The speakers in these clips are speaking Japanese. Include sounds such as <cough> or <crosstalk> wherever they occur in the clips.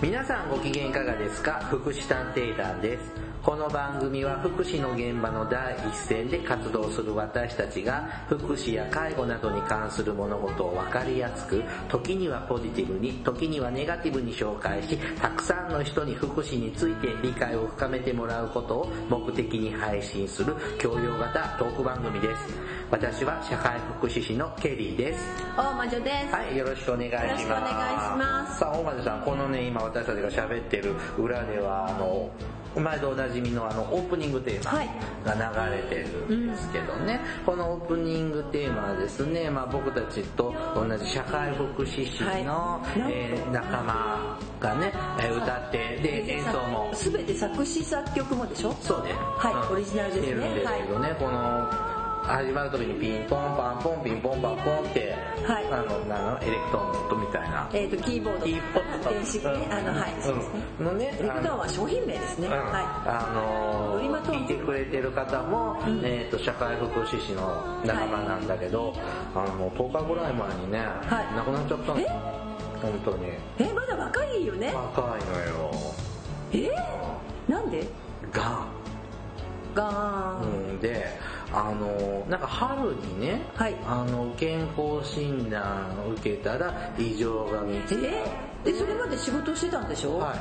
皆さんご機嫌いかがですか？福祉探偵団です。この番組は福祉の現場の第一線で活動する私たちが福祉や介護などに関する物事を分かりやすく、時にはポジティブに、時にはネガティブに紹介し、たくさんの人に福祉について理解を深めてもらうことを目的に配信する教養型トーク番組です。私は社会福祉士のケリーです。大魔女です。はい、よろしくお願いします。よろしくお願いします。さあ、大魔女さん、このね、今私たちが喋ってる裏では、あの、前とおなじみのあの、オープニングテーマはい。が流れてるんですけどね、このオープニングテーマはですね、まあ僕たちと同じ社会福祉士の、はい。えー仲間がね、えー歌って、で、演奏も、すべて作詞作曲もでしょ？そうね。はいオリジナルですね。してるんですけどね、この、始まる時にピンポンパンポンピンポンパンポンって、はいあの、なのエレクトーンとみたいな。えっ、と、キーボード。キーボード電子ね。あの、はい、そうですね。うんのね、エレクトーンは商品名ですね。うんはあのーン聞いてくれてる方も、うんえっ、と、社会福祉士の仲間なんだけど、あの、10日ぐらい前にね、はい亡くなっちゃったの。え？本当に。い。え、まだ若いよね？若いのよ。え？なんで？がん。ガーン。うん、で、あの、なんか春にね、はいあの、健康診断を受けたら異常が見つかえ？で、それまで仕事してたんでしょ？は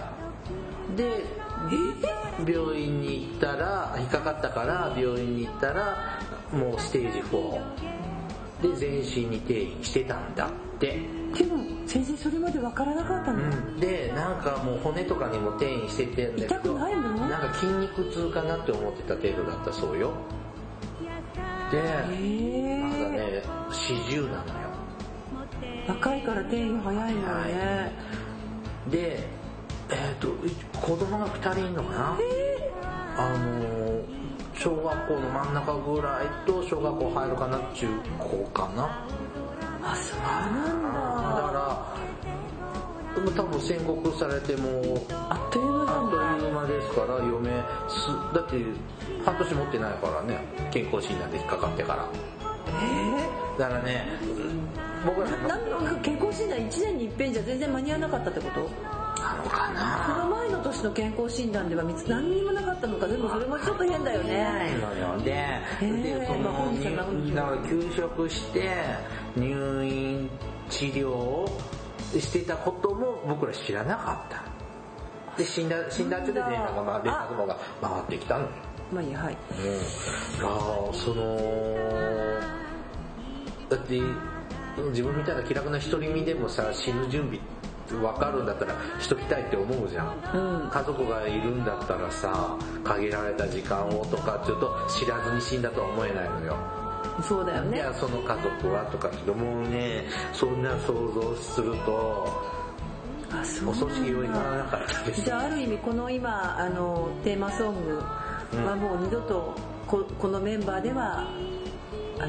い。で、え？病院に行ったら、引っかかったから病院に行ったら、もうステージ4。で、全身に転移してたんだって。でも、先生それまでわからなかったの、うん、で、なんかもう骨とかにも転移しててんだけど、痛くないの？なんか筋肉痛かなって思ってた程度だったそうよ。で、えまだー、ね、四十なのよ。若いから転移早いのよね。で、えっ、と、子供が2人いるのかなあの、小学校の真ん中ぐらいと小学校入るかな中高かなあ、そうなんだだ。から、もう多分宣告されても、あっという間あっとなんだ。いう間ですから、嫁す、だって半年持ってないからね、健康診断で引っかかってから。えだからね、僕らー、なんか健康診断1年に一遍じゃ全然間に合わなかったってこと？なのかそなの前の年の健康診断では何にもなかったのか。でもそれもちょっと変だよね。のよで、ーでそのだから休職して入院治療をしてたことも僕ら知らなかった。で死んだ死んだ後で連絡がまあ連絡網が回ってきたのよ。まあいいやはいうん。がそのだって自分みたいな気楽な独り身でもさ死ぬ準備分かるんだったらしときたいって思うじゃん。うん。家族がいるんだったらさ限られた時間をとかちょっと知らずに死んだとは思えないのよそうだよね。いやその家族はとかってもうね。そんな想像するとあそうお葬式用意がなかったですじゃあある意味この今あのテーマソングはもう二度とここのメンバーでは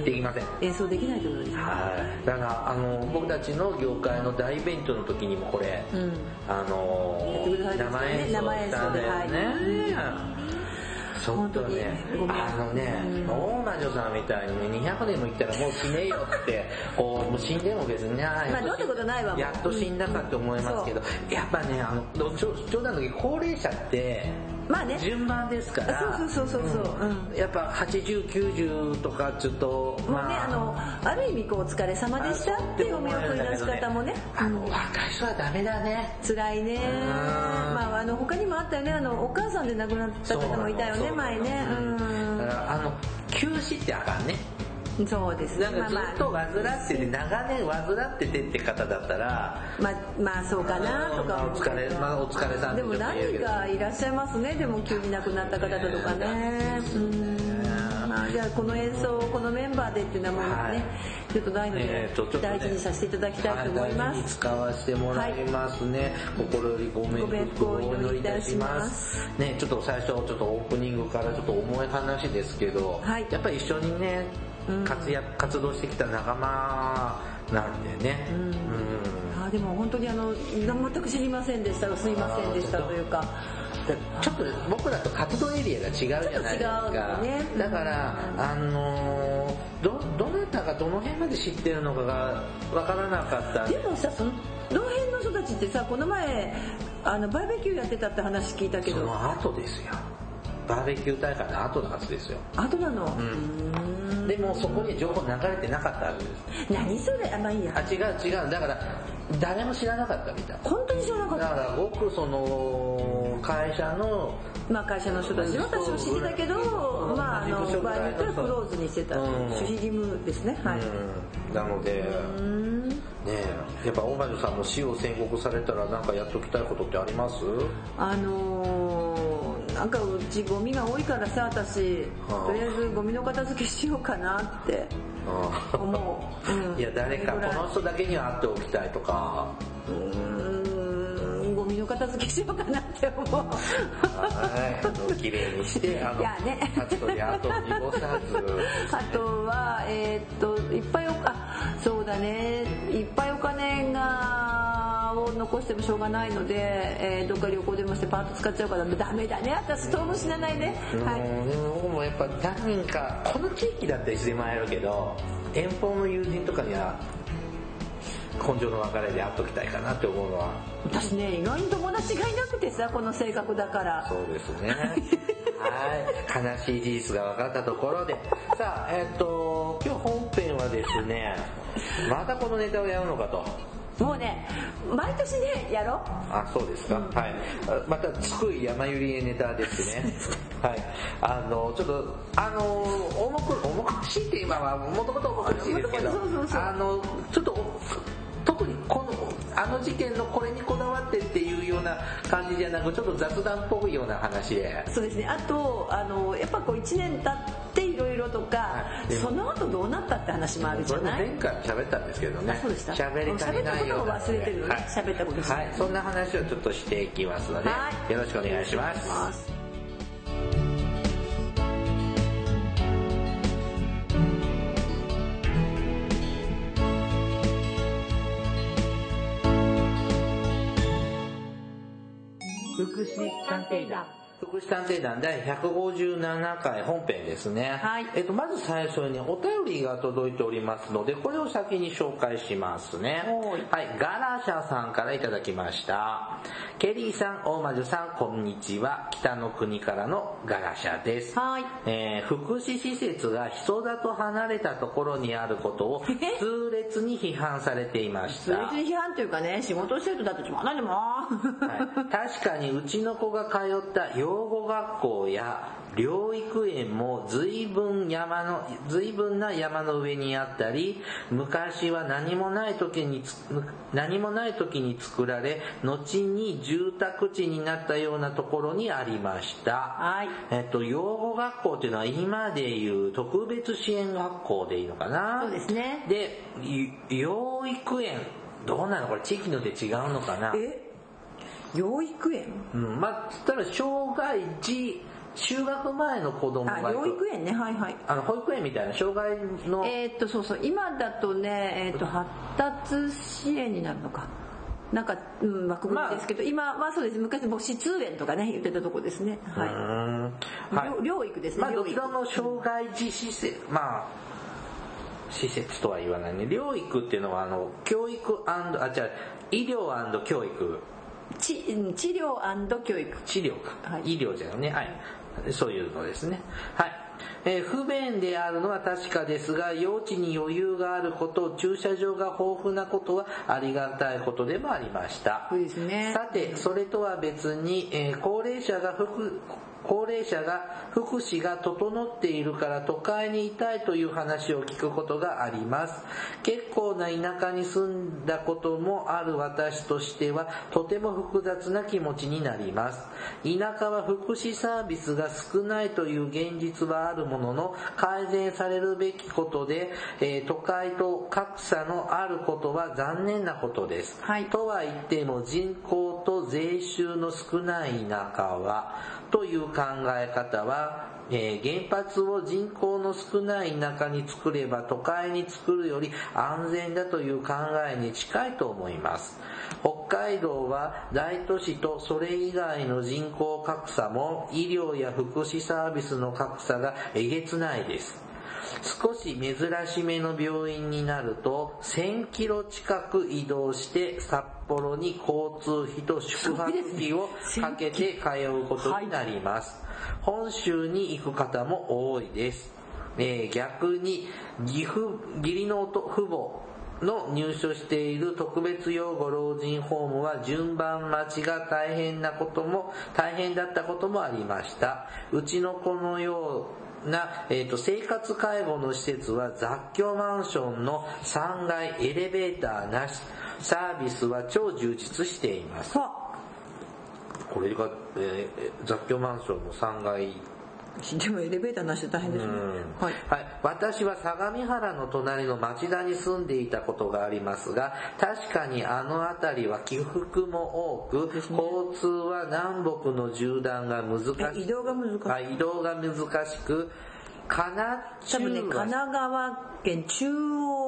できません。演奏できないということですね。はい。だからあの僕たちの業界の大イベントの時にもこれうん。あのやってください生演奏したんだよねちょっとねあのねうん。大魔女さんみたいにね200年も生きたらもう死ねえよってこうもう死んでも別にねあまあどうってことないわ。やっと死んだかって思いますけどやっぱねあの冗冗談の時高齢者ってまあね。順番ですから。そうそうそうそうそう。うん。やっぱ8090とかちょっともうねあ。のある意味こうお疲れ様でしたっていうお見送りの仕方もね。あの若い人はダメだね。辛いね。まああの他にもあったよね。あのお母さんで亡くなった方もいたよね前ね。だからあの休止ってあかんね。うんそうですね。なんかずっとまあ。患ってて長年患っててって方だったらまあまあそうかなとかまあお疲れまあお疲れさんでも何かいらっしゃいますね？でも急に亡くなった方とかね。じゃあこの演奏をこのメンバーでっていうのはもうね、はい。ちょっとないので、大事にさせていただきたいと思いま大事にす、使わせてもらいますね、心よりご冥福をお祈りいたします。ねちょっと最初ちょっとオープニングからちょっと重い話ですけど、はい。やっぱり一緒にねうん。活躍活動してきた仲間なんでね。うん。うん。あでも本当にあの全く知りませんでした。すいませんでしたというか。でちょっと僕らと活動エリアが違うじゃないですか。ね。だから、あのーどどなたがどの辺まで知ってるのかが分からなかった。でもさそのどの辺の人たちってさこの前あのバーベキューやってたって話聞いたけど。その後ですよバーベキュー大会の後のはずですよ。後なの、ん。でもそこに情報流れてなかったはずです何それ？あまあいいや。あ違う違う。だから誰も知らなかったみたい。本当に知らなかった。だからごくその会社のまあ会社の人たちは多少知ってたけど、まああの場合によってはクローズにしてた、うん。守秘義務ですね。はい、うんなのでうん。ねえやっぱ大魔女さんも死を宣告されたらなんかやっときたいことってあります？あのー、なんかうちゴミが多いからさ私はあ。とりあえずゴミの片付けしようかなって思う、うん、いや誰かこの人だけには会っておきたいとか。うーん。ゴミの片付けしようかなって思う。はい。綺麗にしてあのいやね。あとであと濁さずあとは、えーっと、いっぱいお、あ、そうだね、いっぱいお金が、を残してもしょうがないので、えーどっか旅行でもしてパート使っちゃうから、ダメだね、私ストーブ死なないね。はい。うんでも僕もやっぱ何人かこの地域だったらいつでも会えるけど遠方の友人とかには根性の別れで会っときたいかなって思うのは私ね、意外に友達がいなくてさ、この性格だから。そうですねはい悲しい事実が分かったところでさあえっ、と今日本編はですねまたこのネタをやるのかともうね、毎年ね、やろう。あ、そうですか。はい。あまた、つくい山ゆりネタですね。<laughs> はい。あの、ちょっと、あの、重く、重苦しいって今は、もともと重苦しいですけどあの、ちょっと、特にこの、あの事件のこれにこだわってっていうような感じじゃなく、ちょっと雑談っぽいような話で。そうですね。あと、あの、やっぱこう1年経っていろいろとかはい、その後どうなったって話もあるじゃない？前回喋ったんですけどね。あそうでした喋り足りないようなったことを忘れてるのねはい喋ったことはい。そんな話をちょっとしていきますので、はいよろしくお願いします。福祉探偵団。福祉探偵団第157回本編ですね。はいえっと、まず最初にお便りが届いておりますので、これを先に紹介しますね。はいはい。ガラシャさんからいただきました。ケリーさん、大魔女さん、こんにちは。北の国からのガラシャです。はい。えー福祉施設が人里離れたところにあることを痛烈に批判されていました。別に批判というかね、仕事してるとだってつまんないでも。はい、確かにうちの子が通った養護学校や療育園も随分山の、随分な山の上にあったり、昔は何もない時につ、何もない時に作られ、後に住宅地になったようなところにありました。はい。えっと、養護学校っていうのは今でいう特別支援学校でいいのかな？そうですね。で、い養育園、どうなの？これ地域によって違うのかな？え？養育園？うん、まあ、つったら障害児、就学前の子供が養育園ね、はいはい。あの、保育園みたいな障害の、えーっと、そうそう、今だとね、えーっと、発達支援になるのか。なんか、うん、枠組みですけど、今はそうです。昔、母子通園とかね、言ってたとこですね。うはい。はい。療療育ですね、まあ、ど。ちらも障害児施設、まあ、施設とは言わないね。療育っていうのは、あの、教育あ、違う、医療教育、ちうん治療教育。治療か、はい医療じゃね、はい。そういうのですね。はい。えー不便であるのは確かですが、用地に余裕があること、駐車場が豊富なことはありがたいことでもありました。そうですね。さて、それとは別に、えー高齢者が福高齢者が福祉が整っているから都会にいたいという話を聞くことがあります。結構な田舎に住んだこともある私としてはとても複雑な気持ちになります。田舎は福祉サービスが少ないという現実はあるものの改善されるべきことで、えー都会と格差のあることは残念なことです。はいとは言っても人口と税収の少ない田舎はという考え方は、えー原発を人口の少ない田舎に作れば都会に作るより安全だという考えに近いと思います。北海道は大都市とそれ以外の人口格差も医療や福祉サービスの格差がえげつないです。少し珍しめの病院になると1000キロ近く移動して札幌に交通費と宿泊費をかけて通うことになります。本州に行く方も多いです。えー逆に義父義理の父母の入所している特別養護老人ホームは順番待ちが大変なことも大変だったこともありましたうちの子のような、えーと生活介護の施設は雑居マンションの3階エレベーターなしサービスは超充実しています。さこれが、えー雑居マンションの3階。あでもエレベーターなしで大変ですね。うん。はい。はい、私は相模原の隣の町田に住んでいたことがありますが確かにあの辺りは起伏も多く、ね。交通は南北の縦断が難しえ移動が難しい。あ移動が難しくかな多分ね神奈川県中央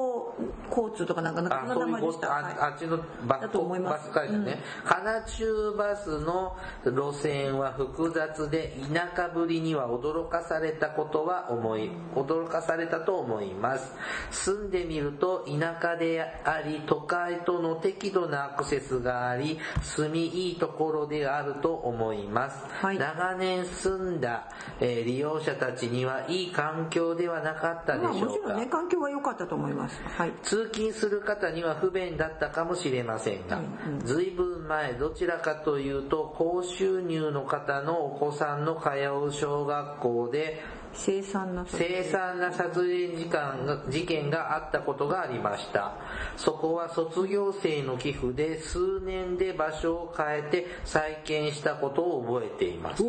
交通とかなんかなんかあそんな名前でした。とあ,、っちのバだと思いまバすス会社ね、かな中バスの路線は複雑で田舎ぶりには驚かされたことは思い驚かされたと思います。住んでみると田舎であり都会との適度なアクセスがあり住みいいところであると思います、はい。長年住んだ、えー利用者たちにはいい環境ではなかったでまあしょうか、もちろんね環境は良かったと思いますはい。通勤する方には不便だったかもしれませんが、ずいぶん前どちらかというと高収入の方のお子さんの通う小学校で凄惨な殺人。事件が事件があったことがありました。そこは卒業生の寄付で数年で場所を変えて再建したことを覚えています。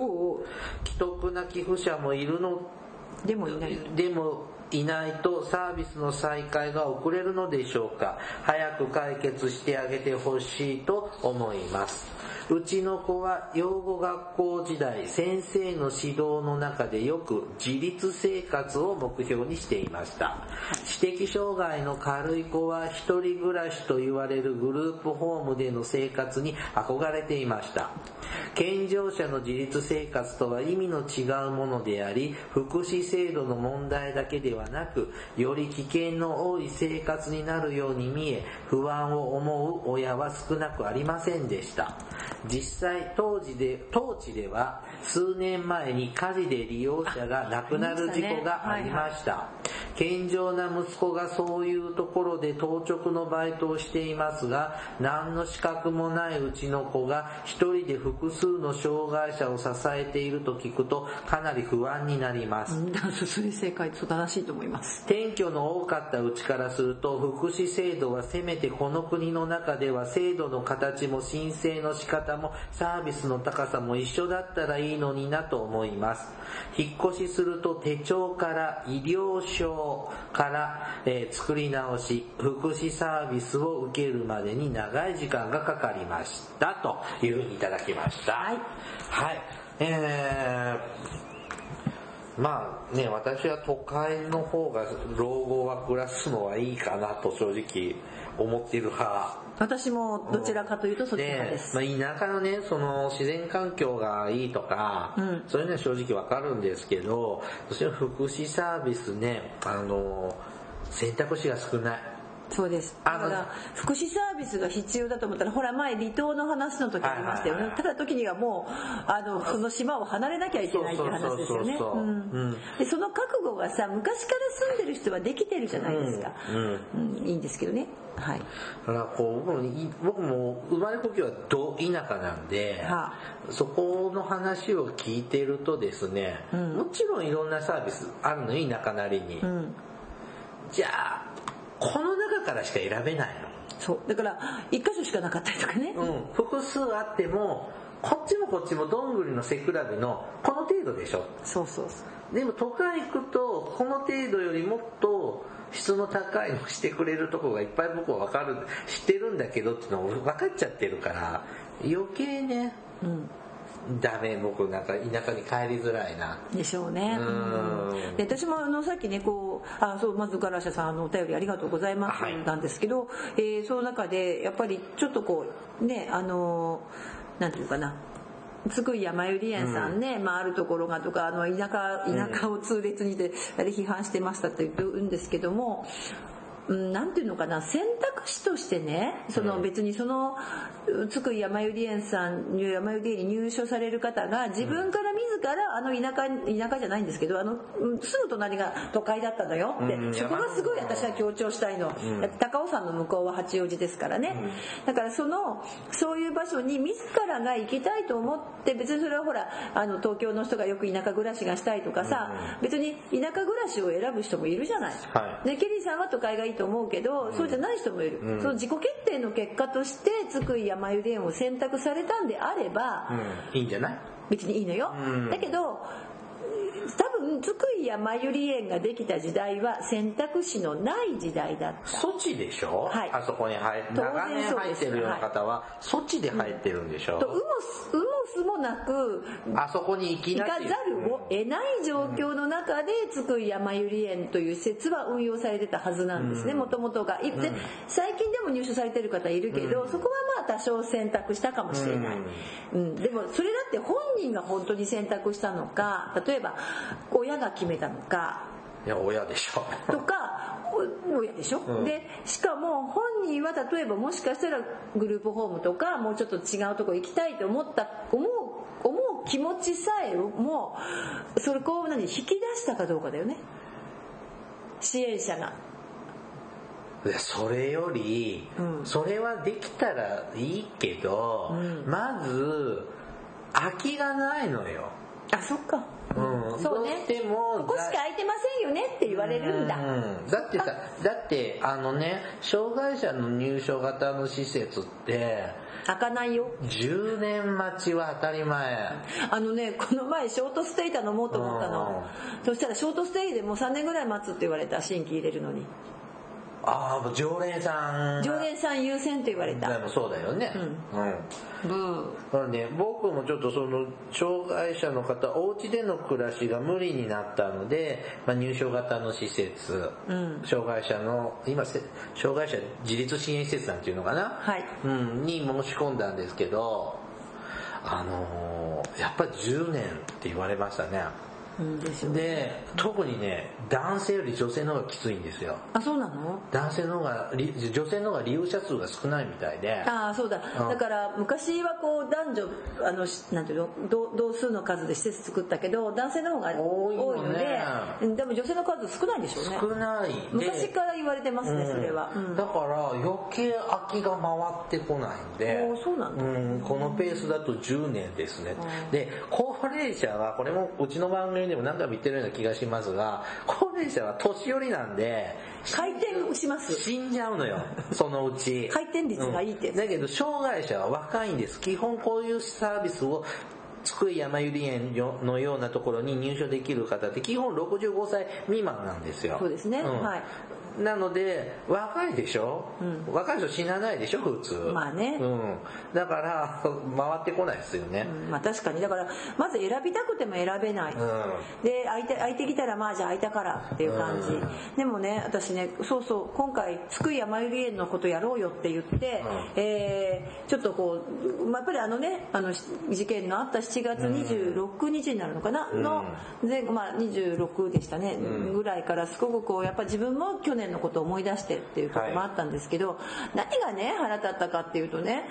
既得な寄付者もいるのでもいない。でもいないとサービスの再開が遅れるのでしょうか。早く解決してあげてほしいと思います。うちの子は養護学校時代先生の指導の中でよく自立生活を目標にしていました。知的障害の軽い子は一人暮らしと言われるグループホームでの生活に憧れていました。健常者の自立生活とは意味の違うものであり福祉制度の問題だけではなくより危険の多い生活になるように見え不安を思う親は少なくありませんでした。実際当時で当地では数年前に火事で利用者が亡くなる事故がありました。健常な息子がそういうところで当直のバイトをしていますが何の資格もないうちの子が一人で複数の障害者を支えていると聞くとかなり不安になります。それ正解と正しいと思います転居の多かったうちからすると福祉制度はせめてこの国の中では制度の形も申請の仕方もサービスの高さも一緒だったらいいのになと思います。引っ越しすると手帳から医療証から、えー作り直し福祉サービスを受けるまでに長い時間がかかりましたというふうにいただきましたはいはいえーまあね、私は都会の方が老後は暮らすのはいいかなと正直思っている派。私もどちらかというとそっち派で、す、まあ、田舎のね、その自然環境がいいとか、うんそういうのは正直わかるんですけど、私は福祉サービスね、あの、選択肢が少ない。そうです。だあのから福祉サービスが必要だと思ったらほら前離島の話の時ありましたよはいはいはい。ねただ時にはもうあのその島を離れなきゃいけないって話ですよね。でその覚悟がさ昔から住んでる人はできてるじゃないですか、うんうん。いいんですけどね。はい。だからこう僕も生まれ故郷はど田舎なんで、はそこの話を聞いてるとですね、うん。もちろんいろんなサービスあるのよ田舎なりに、うん。じゃあこの中からしか選べないそう。だから一箇所しかなかったりとかね、の、うん、複数あってもこっちもこっちもどんぐりの背比べのこの程度でしょ。そうそうそう。でも都会行くとこの程度よりもっと質の高いのしてくれるとこがいっぱい僕は分かる知ってるんだけどっていうのを分かっちゃってるから余計ね。うんダメ僕なんか田舎に帰りづらいな。でしょうね。うん。うんで私もあのさっきねこうあそうまずガラシャさんあのお便りありがとうございますはい。なんですけど、えーその中でやっぱりちょっとこうねあのなんていうかな。津久井やまゆり園さんね、まあ、あるところがとかあの田舎田舎を痛烈にであれ批判してましたって言うんですけどもうん、なんていうのかな選択肢としてねその別にその津久井やまゆり園さんやまゆり園に入所される方が自分から自らあの田舎田舎じゃないんですけどあのうんすぐ隣が都会だったのよって、うんそこがすごい私は強調したいの、高尾山の向こうは八王子ですからね、だからそのそういう場所に自らが行きたいと思って別にそれはほらあの東京の人がよく田舎暮らしがしたいとかさ、別に田舎暮らしを選ぶ人もいるじゃない、はい。ね、ケリーさんは都会がいいと思うけど、そうじゃない人もいる、その自己決定の結果として津久井やまゆり園を選択されたんであれば、うん、いいんじゃない？別にいいのよ、うん。だけど多分津久井やまゆり園ができた時代は選択肢のない時代だった。措置でしょ、はい。あそこに入当然長年入ってるような方は措置で入ってるんでしょ、とうもすうもすもなくあそこに行き行かざるを得ない状況の中で津久井やまゆり園という施設は運用されてたはずなんですねもともとが。いで最近でも入所されてる方いるけど、そこはまあ多少選択したかもしれない、うん。でもそれだって本人が本当に選択したのか例えば親が決めたのか。いや親でしょ。とかお親でしょ、ん。でしかも本人は例えばもしかしたらグループホームとかもうちょっと違うとこ行きたいと思った思う思う気持ちさえもそれこう何引き出したかどうかだよね。支援者が。いやそれより、うん。それはできたらいいけど、うん。まず空きがないのよ、あそっか、うん、そうね。どうしてもここしか空いてませんよねって言われるんだ、うん。だってさだってあのね障害者の入所型の施設って開かないよ。10年待ちは当たり前。あのねこの前ショートステイ頼もうと思ったの。そしたらショートステイでもう3年ぐらい待つって言われた新規入れるのにああ常連さん常連さん優先と言われた。でもそうだよね。うん。ブー。だからね、僕もちょっとその障害者の方お家での暮らしが無理になったので、まあ、入所型の施設、うん。障害者の今せ障害者自立支援施設なんていうのかな、はい。うん、に申し込んだんですけどあのーやっぱり10年って言われましたね。うんで特にね男性より女性の方がきついんですよ。あそうなの？男性の方がり女性の方が利用者数が少ないみたいで。ああそうだ。うん。だから昔はこう男女あのしなんていうの？同同数の数で施設作ったけど男性の方が多いのでうんでも女性の数少ないんでしょうね。少ないで。昔から言われてますねそれは、うん。だから余計空きが回ってこないんで。そうなんだ。うんこのペースだと10年ですね。うん。で高齢者はこれもうちの番組でも何回も言ってるような気がしますが高齢者は年寄りなんで回転します。死んじゃうのよそのうち。回転率がいいって。うんだけど障害者は若いんです。基本こういうサービスを津久井やまゆり園のようなところに入所できる方って基本65歳未満なんですよ。そうですね。ん。はいなので若いでしょ、うん。若い人死なないでしょ普通。まあね。うん、だから <laughs> 回ってこないですよね。うん。まあ確かに。だからまず選びたくても選べない、うん、で空いて空いてきたらまあじゃあ空いたからっていう感じ、うん。でもね私ねそうそう今回津久井やまゆり園のことやろうよって言って、えーちょっとこう、まあ、やっぱりあのねあのし事件のあった7月26日になるのかな、の前後まあ26でしたね、ぐらいからすごくこうやっぱ自分も去年のことを思い出してっていうところもあったんですけど、何がね腹立ったかっていうとね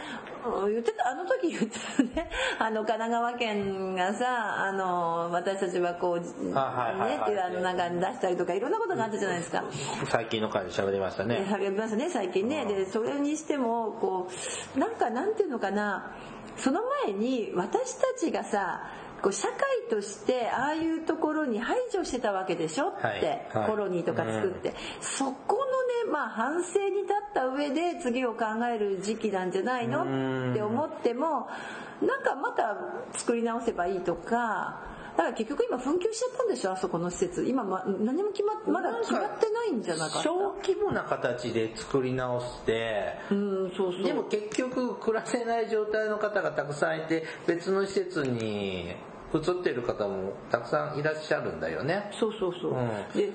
うん言ってたあの時言ってたね <laughs> あの神奈川県がさあの私たちはこうあはいはいはい。ねっていうあのなんか出したりとかいろんなことがあったじゃないですか。最近の回で喋りましたね。やりましたね最近ね。でそれにしてもこうなんかなんていうのかなその前に私たちがさこう社会としてああいうところに排除してたわけでしょって、はいはい。コロニーとか作って、そこのねまあ反省に立った上で次を考える時期なんじゃないのうん。って思ってもなんかまた作り直せばいいとかだから結局今紛糾しちゃったんでしょあそこの施設。今、ま、何も決まっまだ決まってないんじゃなかった。小規模な形で作り直してうんそうそう。でも結局暮らせない状態の方がたくさんいて別の施設に移ってる方もたくさんいらっしゃるんだよね。そうそうそう、うん。で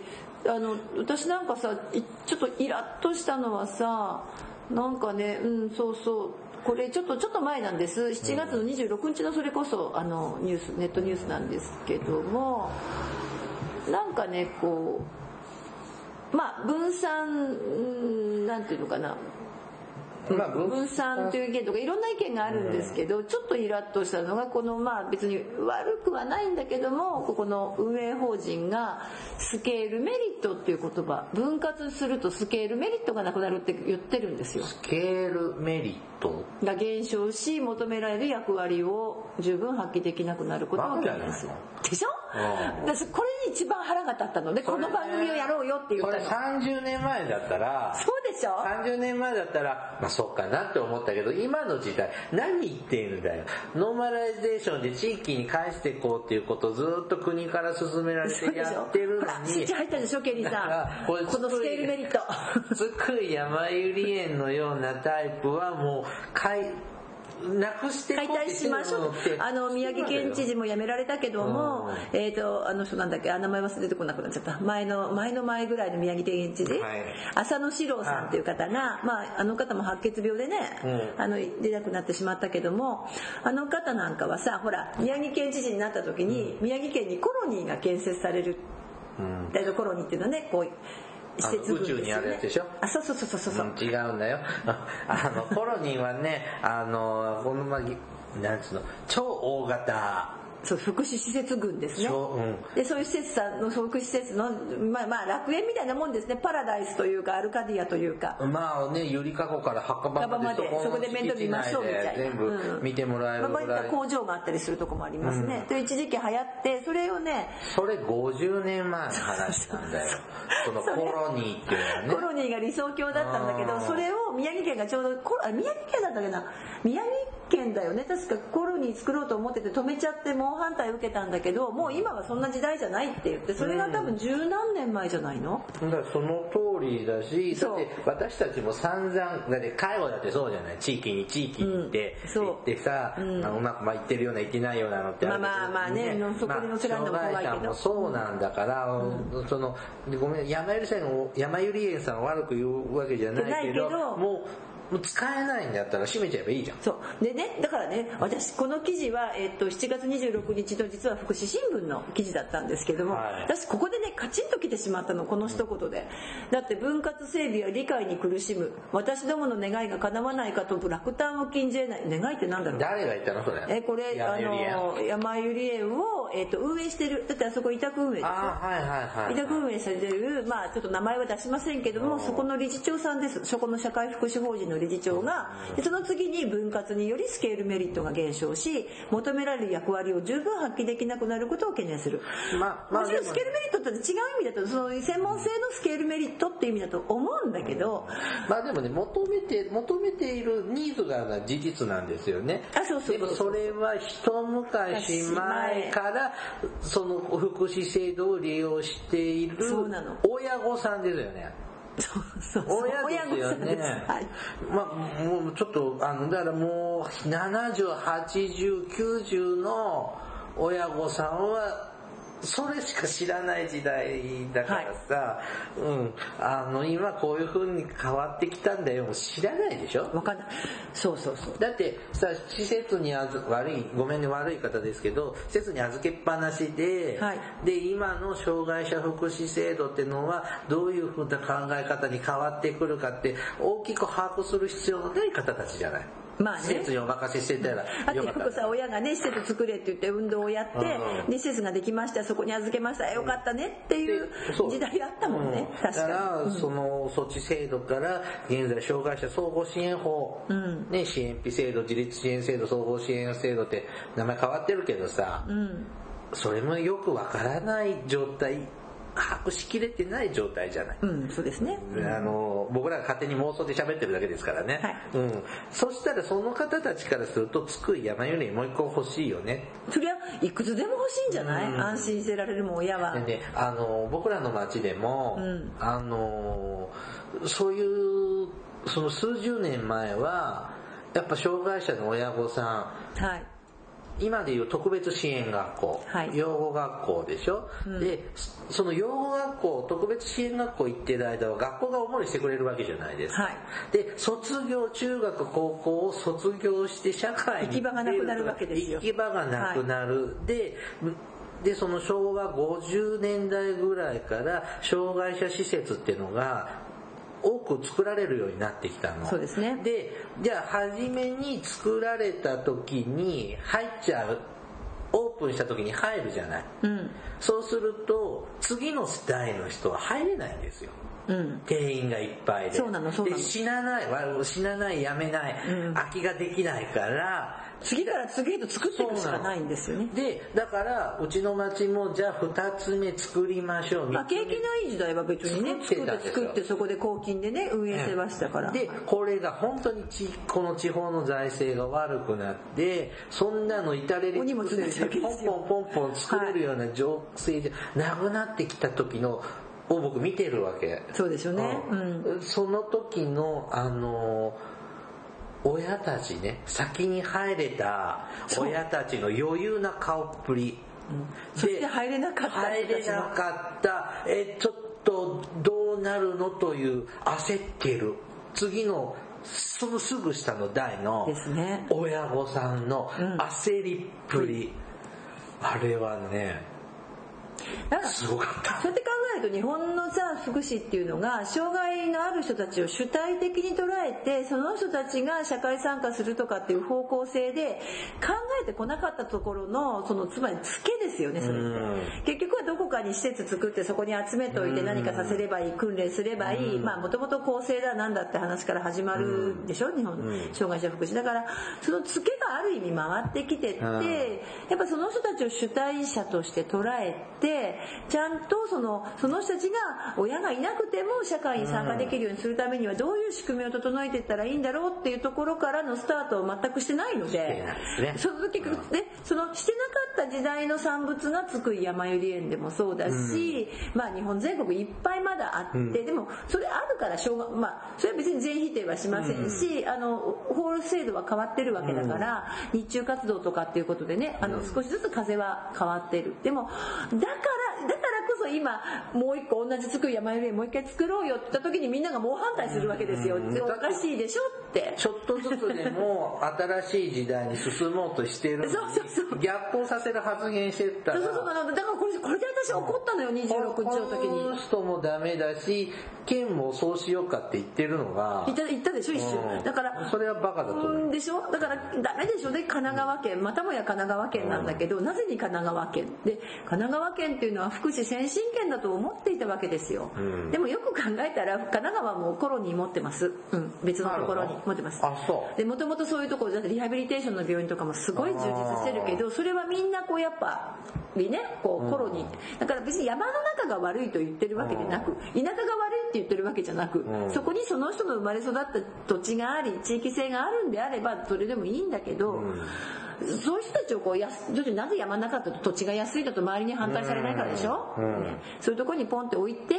あの私なんかさいちょっとイラッとしたのはさなんかねうんそうそう。これちょっとちょっと前なんです。7月の26日のそれこそあのニュースネットニュースなんですけどもなんかねこうまあ分散なんていうのかなまあ、分散という意見とかいろんな意見があるんですけど、ちょっとイラッとしたのがこのまあ別に悪くはないんだけどもここの運営法人がスケールメリットっていう言葉分割するとスケールメリットがなくなるって言ってるんですよ。スケールメリット？が減少し求められる役割を十分発揮できなくなることを懸念する。でしょ？私これに一番腹が立ったのでこの番組をやろうよって言ったの。これ30年前だったらそうでしょ ?30 年前だったら、まあそうかなって思ったけど、今の時代、何言ってんだよ。ノーマライゼーションで地域に返していこうっていうことをずっと国から進められてやってるのに。スイッチ入ったでしょ、ケリーさん。このスケールメリット。津久井やまゆり園のようなタイプはもう、なくして解体しましょう。あの宮城県知事も辞められたけども、えっ、ー、とあの人なんだっけ名前忘れてこなくなっちゃった。前の前の前ぐらいの宮城県知事、はい、浅野史郎さんという方がまああの方も白血病でね、うん、あの出なくなってしまったけどもあの方なんかはさほら宮城県知事になった時に、宮城県にコロニーが建設される、うん、コロニーっていうのはねこう宇宙にあるやつでしょ？あそうそうそうそうそう、うん、違うんだよ。<laughs> あのコロニーはねあのこのまなんつうの？超大型そう福祉施設群ですね、うん、でそういう施設さんの福祉施設の、まあ、まあ楽園みたいなもんですね。パラダイスというかアルカディアというか。まあねゆりかごから墓場までそこで面倒見ましょうみたいな。全部見てもらえるぐらい、まあ、工場があったりするとこもありますね、うん、で一時期流行ってそれをねそれ50年前の話なんだよ。<laughs> そのコロニーっていうのはね。コロニーが理想郷だったんだけどそれを宮城県がちょうど宮城県だったっけな。宮城県だよね。確かコロニー作ろうと思ってて止めちゃって猛反対受けたんだけどもう今はそんな時代じゃないって言ってそれが多分十何年前じゃないの、だからその通りだしだって私たちも散々だって介護だってそうじゃない？地域に地域に行って、うん、行ってさ、うん、うまくまあ言ってるような言ってないようなのってあるけど、まあまあまあね、ね。そこに乗せられるのも怖いけど、そうなんだから、うん、そのごめん山ゆりさん山ゆり園さんを悪く言うわけじゃないけどもうもう使えないんだったら閉めちゃえばいいじゃん。そう。でねだからね私この記事は、えっと、7月26日の実は福祉新聞の記事だったんですけども、はい、私ここでねカチンときてしまったのこの一言で、だって分割整備は理解に苦しむ。私どもの願いが叶わないかと落胆を禁じ得ない。願いってなんだろう？誰が言ったのそれ？えこれあの山ゆり園を、えっと、運営してる。だってあそこ委託運営でしょあ、はいはいはい、委託運営されてるまあちょっと名前は出しませんけどもそこの理事長さんです。そこの社会福祉法人の理事長がでその次に分割によりスケールメリットが減少し求められる役割を十分発揮できなくなることを懸念する、まあまあ、もちろんスケールメリットって違う意味だとその専門性のスケールメリットっていう意味だと思うんだけど。まあでもね求めて求めているニーズが事実なんですよね。あそうそうでもそれは一昔前からその福祉制度を利用している親御さんですよねそうそう親ですよね。はい、まあ、もうちょっと、あの、だからもう、70、80、90の親御さんは、それしか知らない時代だからさ、はい、うん、あの、今こういう風に変わってきたんだよ、知らないでしょ？わかんない。そうそうそう。だってさ、施設にあず、悪い、ごめんね、悪い方ですけど、施設に預けっぱなしで、はい、で、今の障害者福祉制度っていうのは、どういう風な考え方に変わってくるかって、大きく把握する必要のない方たちじゃない？まあね、施設にお任せしてたらあって福さ親がね施設作れって言って運動をやって、うん、で施設ができましたそこに預けましたよかったねっていう時代だったもんね、うん、確かに。だから、うん、その措置制度から現在障害者総合支援法、ね、支援費制度自立支援制度総合支援制度って名前変わってるけどさ、それもよくわからない状態把握しきれてない状態じゃない。うん、そうですね。あの、僕らが勝手に妄想で喋ってるだけですからね。はい。うん。そしたらその方たちからすると、つく山よりもう一個欲しいよね。そりゃ、いくつでも欲しいんじゃない、うん、安心せられるもん、親は。でね、あの、僕らの町でも、うん、あの、そういう、その数十年前は、やっぱ障害者の親御さん、はい。今でいう特別支援学校、はい。養護学校でしょ、うん。でその養護学校特別支援学校行ってる間は学校が主にしてくれるわけじゃないですか、はい。で卒業中学高校を卒業して社会に行き場がなくなるわけですよ。行き場がなくなる、ででその昭和50年代ぐらいから障害者施設っていうのが多く作られるようになってきたの。そうですねで、じゃあ初めに作られた時に入っちゃう、オープンした時に入るじゃない。うんそうすると、次の世代の人は入れないんですよ。うん定員がいっぱいで。そうなのそうなので、死なない、わ死なない、やめない、うん空きができないから、次から次へと作っていくしかないんですよね。で、だから、うちの町も、じゃあ二つ目作りましょう。まあ景気のいい時代は別にね作って作ってそこで公金でね運営してましたから。で、これが本当にちこの地方の財政が悪くなって、そんなの至れりお荷物になっちゃうわけですよ。ポンポンポンポン作れるような情勢じゃなくなってきた時の、を僕見てるわけ。そうですよね。ううんん。その時の、あの、親たちね、先に入れた親たちの余裕な顔っぷり。そして入れなかった入れなかった、え、ちょっとどうなるのという焦ってる。次のすぐすぐ下の代のですね。親御さんのうん。焦りっぷり。あれはね、だからすごかった。そうやって考えると日本のさ福祉っていうのが障害のある人たちを主体的に捉えてその人たちが社会参加するとかっていう方向性で考えてこなかったところのそのつまりツケですよねそれって。結局はどこかに施設作ってそこに集めといて何かさせればいい訓練すればいいまあもともと公正だなんだって話から始まるでしょ日本障害者福祉。だからそのツケがある意味回ってきてってうん。やっぱその人たちを主体者として捉えてちゃんとそのその人たちが親がいなくても社会に参加できるようにするためにはどういう仕組みを整えていったらいいんだろうっていうところからのスタートを全くしてないのでね。その時でそのしてなかった時代の産物が津久井やまゆり園でもそうだし、まあ日本全国いっぱいまだあって、でもそれあるからしょうがまあそれは別に全否定はしませんし、あの法制度は変わってるわけだから、日中活動とかっていうことでねあの少しずつ風は変わってる。でもだからだからこそ今もう一個同じ津久井やまゆり園もう一回作ろうよって言った時にみんなが猛反対するわけですよ、うん。おかしいでしょって。ちょっとずつでも新しい時代に進もうとしてるのに <laughs> そうそうそう。逆行させる発言してったらそうそうそう。だからこれこれで私怒ったのよ26日の時このに。人もダメだし県もそうしようかって言ってるのが言った言ったでしょ一うん。瞬だからそれはバカだと思う。うんでしょ？だからダメでしょ？で神奈川県またもや神奈川県なんだけど、なぜに神奈川県？で神奈川県っていうのは福祉先進県だと思っていたわけですよ、うん。でもよく考えたら神奈川もコロニー持ってます、うん、別のところになるほど持ってます。あそう。でもともとそういうところだってリハビリテーションの病院とかもすごい充実してるけどそれはみんなこうやっぱにねこうコロニー。だから別に山の中が悪いと言ってるわけでなく田舎が悪いって言ってるわけじゃなくうん。そこにその人の生まれ育った土地があり地域性があるんであればそれでもいいんだけど、そういう人たちをこうやすなぜ山の中だと土地が安いだと周りに反対されないからでしょ、うん。ねそういうところにポンって置いて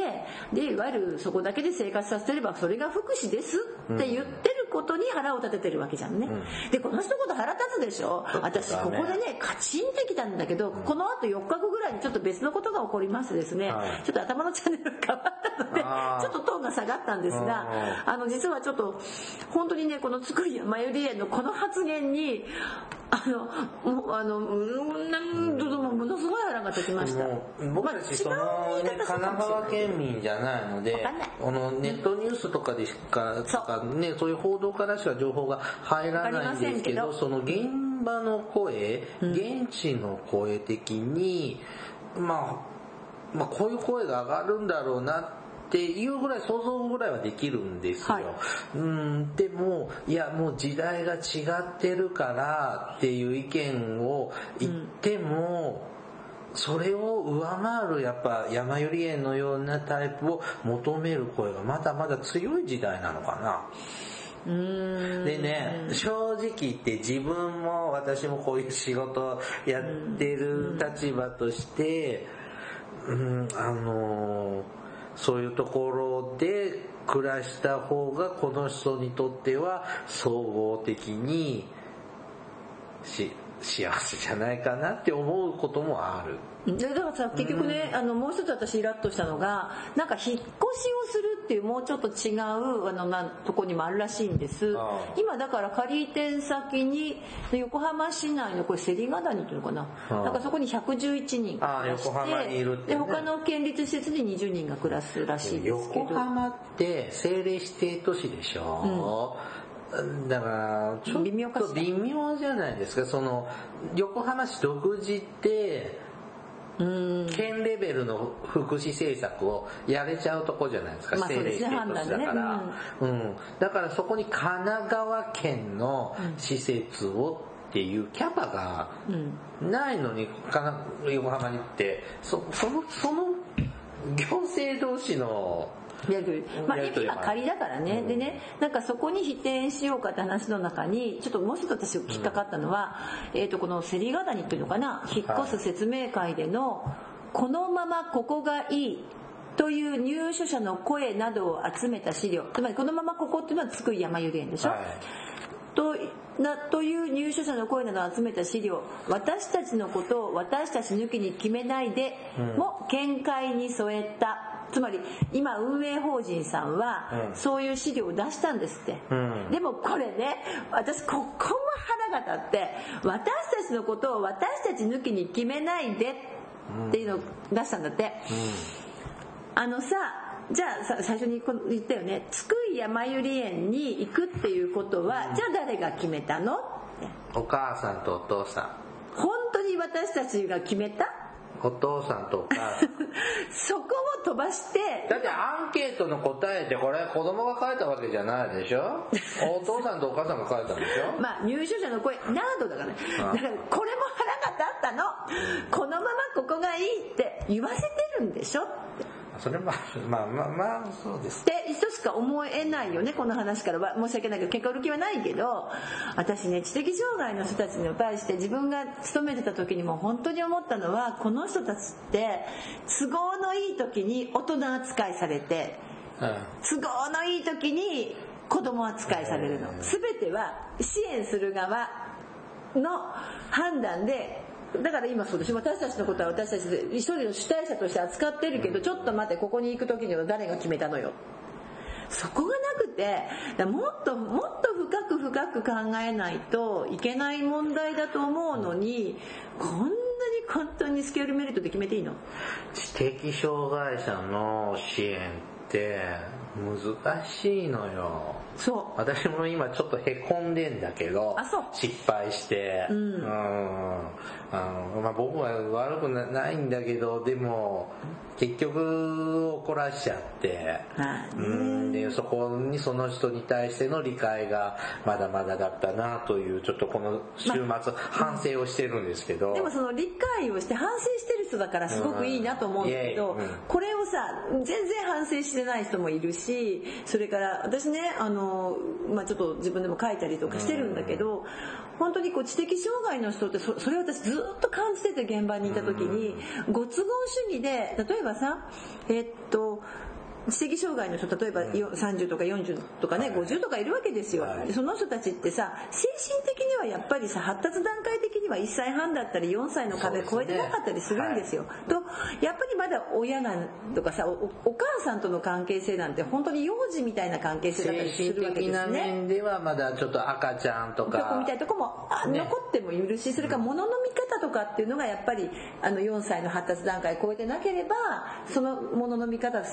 でいわゆるそこだけで生活させてればそれが福祉ですって言ってることに腹を立ててるわけじゃんね、でこの一言腹立つでしょ？私ここでねカチンってきたんだけどこの後4日後ぐらいにちょっと別のことが起こりましてですね、はい。ちょっと頭のチャンネルが変わったのでちょっとトーンが下がったんですがあの実はちょっと本当にねこの津久井やまゆり園のこの発言にあのもうあのうんなんものすごい腹が立ちました。僕たちその、ね、神奈川県民じゃないのでこのネットニュースとかでしかとかねそういう報道からしか情報が入らないんですけどその現場の声、現地の声的にまあまあこういう声が上がるんだろうなっていうぐらい想像ぐらいはできるんですよ。はいうん、でも、いやもう時代が違ってるからっていう意見を言っても、それを上回るやっぱ山ゆり園のようなタイプを求める声がまだまだ強い時代なのかな。でね、正直言って自分も私もこういう仕事やってる立場として、うん、あのーそういうところで暮らした方がこの人にとっては総合的にし幸せじゃないかなって思うこともある。でだからさ結局ね、あのもう一つ私イラッとしたのがなんか引っ越しをするっていうもうちょっと違うあのなとこにもあるらしいんです。今だから仮移転先に横浜市内のこれ芹ヶ谷っていうのかな。なんかそこに111人が暮らしてああ横浜にいるってね。で他の県立施設に20人が暮らすらしいですけど。横浜って政令指定都市でしょ、だからちょっと微妙じゃないですか。その横浜市独自ってうん県レベルの福祉政策をやれちゃうとこじゃないですか、まあそうですね。政令指定都市だから、うん。だからそこに神奈川県の施設をっていうキャパがうん。ないのにかな横浜に行ってそそのその行政同士のやり取りまあ仮だからね、うん。でねなんかそこに否定しようかって話の中にちょっともう一つ私引っかかったのは、えー、とこの芹ヶ谷っていうのかな？引っ越す説明会での、このままここがいいという入所者の声などを集めた資料。つまりこのままここっていうのは津久井やまゆり園でしょ、はいとなという入所者の声などを集めた資料私たちのことを私たち抜きに決めないでも見解に添えた。つまり今運営法人さんはうん。そういう資料を出したんですって、うん。でもこれね私ここも腹が立って私たちのことを私たち抜きに決めないでっていうのを出したんだって、あのさじゃあさ最初にこ言ったよね。津久井やまゆり園に行くっていうことは、じゃあ誰が決めたの？お母さんとお父さ本当に私たちが決めた？んお父さんとお母さん。<laughs> そこを飛ばして。だってアンケートの答えってこれ子供が書いたわけじゃないでしょ？<laughs> お父さんとお母さんが書いたんでしょ？まあ入所者の声などだからね。あだからこれも腹が立ったの。このままここがいいって言わせてるんでしょ？それも <laughs> まあまあまあそうです。って人しか思えないよねこの話から。は申し訳ないけど結果売る気はないけど私ね知的障害の人たちに対して自分が勤めてた時にも本当に思ったのはこの人たちって都合のいい時に大人扱いされてうん都合のいい時に子供扱いされるの。全ては支援する側の判断でだから今そうでしょ私たちのことは私たちで一人の主体者として扱ってるけどちょっと待ってここに行く時には誰が決めたのよ。そこがなくてもっともっと深く深く考えないといけない問題だと思うのにこんなに簡単にスケールメリットで決めていいの？知的障害者の支援って難しいのよ。そう。私も今ちょっとへこんでんだけどあそう。失敗して。うん。んあのまあ、僕は悪くなないんだけどでも結局怒らしちゃってまあねうんでそこにその人に対しての理解がまだまだだったなというちょっとこの週末反省をしてるんですけど、でもその理解をして反省してる人だからすごくいいなと思うんだけど、うん。うん。これをさ全然反省してない人もいるしそれから私ねあの、まあ、ちょっと自分でも書いたりとかしてるんだけど、本当にこう知的障害の人ってそれ私ずっと感じてて現場にいた時に、ご都合主義で例えばさえっと知的障害の人例えばよ30とか40とかね50とかいるわけですよ、はい。その人たちってさ精神的にはやっぱりさ発達段階的には1歳半だったり4歳の壁超えてなかったりするんですよ。とやっぱりまだ親がとかさおお母さんとの関係性なんて本当に幼児みたいな関係性だったりするわけですね。面ではまだちょっと赤ちゃんととこかみたいなとこも残ってもいるしそれから物の見方とかっていうのがやっぱりあの4歳の発達段階超えてなければその物の見方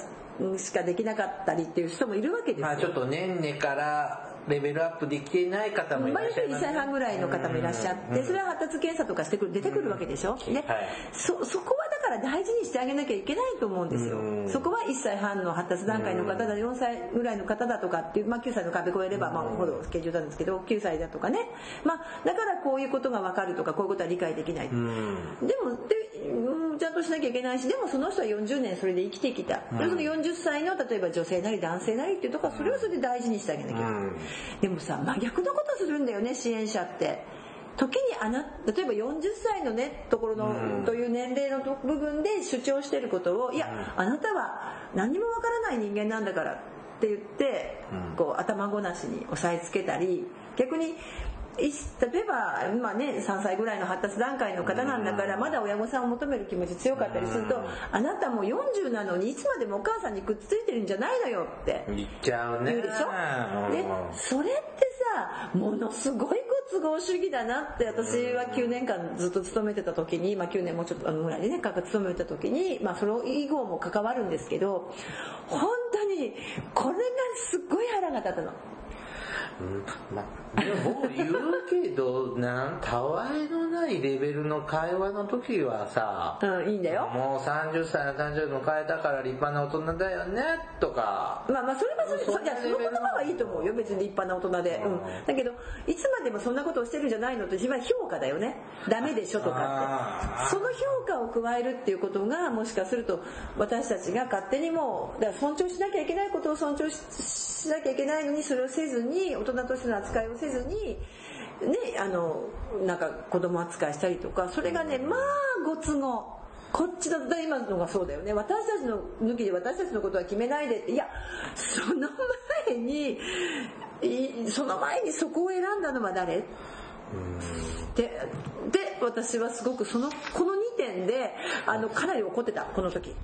しかできなかったりっていう人もいるわけですよ。まあちょっと年々からレベルアップできてない方もいまあ、1らっしゃいます、歳半ぐらいの方もいらっしゃってそれは発達検査とかしてくる出てくるわけでしょ、ねはい。そそこはだから大事にしてあげなきゃいけないと思うんですよ。うん。そこは1歳半の発達段階の方だ4歳ぐらいの方だとかっていう、まあ、9歳の壁越えればまあほどスケジュールなんですけど9歳だとかね、まあ、だからこういうことが分かるとかこういうことは理解できない、うん。でもで、うん、ちゃんとしなきゃいけないしでもその人は40年それで生きてきた、でその40歳の例えば女性なり男性なりっていうところはそれをそれで大事にしてあげなきゃ。いけない、うん。でもさ真逆のことするんだよね支援者って時にあな例えば40歳のねところの、うん。という年齢のと部分で主張してることをいや、あなたは何にもわからない人間なんだからって言って、うん。こう頭ごなしに押さえつけたり逆にい例えば、まあね、3歳ぐらいの発達段階の方なんだからまだ親御さんを求める気持ち強かったりするとあなたもう40なのにいつまでもお母さんにくっついてるんじゃないのよって言っちゃうね。言うでしょ？でそれってさものすごいご都合主義だなって私は9年間ずっと勤めてた時に、まあ、9年もうちょっとぐらいでね勤めてた時に、まあ、それ以後も関わるんですけど本当にこれがすっごい腹が立ったの。うんまあ、でも言うけど、なん、たわいのないレベルの会話の時はさ、うん、いいんだよ。もう30歳の誕生日迎えたから立派な大人だよね、とか。まあまあ、それはそれ、そんないや、その言葉はいいと思うよ。別に立派な大人で。うん。だけど、いつまでもそんなことをしてるんじゃないのって自分は評価だよね。ダメでしょとかって。その評価を加えるっていうことが、もしかすると、私たちが勝手にもう、だから尊重しなきゃいけないことを尊重ししなきゃいけないのに、それをせずに、大人としての扱いをせずに、ね、あの、なんか子供扱いしたりとか、それがね、まあ、ご都合。こっちだと今のがそうだよね。私たちの抜きで私たちのことは決めないでって。いやその前にその前にそこを選んだのは誰？でで私はすごくそのこの2点であのかなり怒ってたこの時。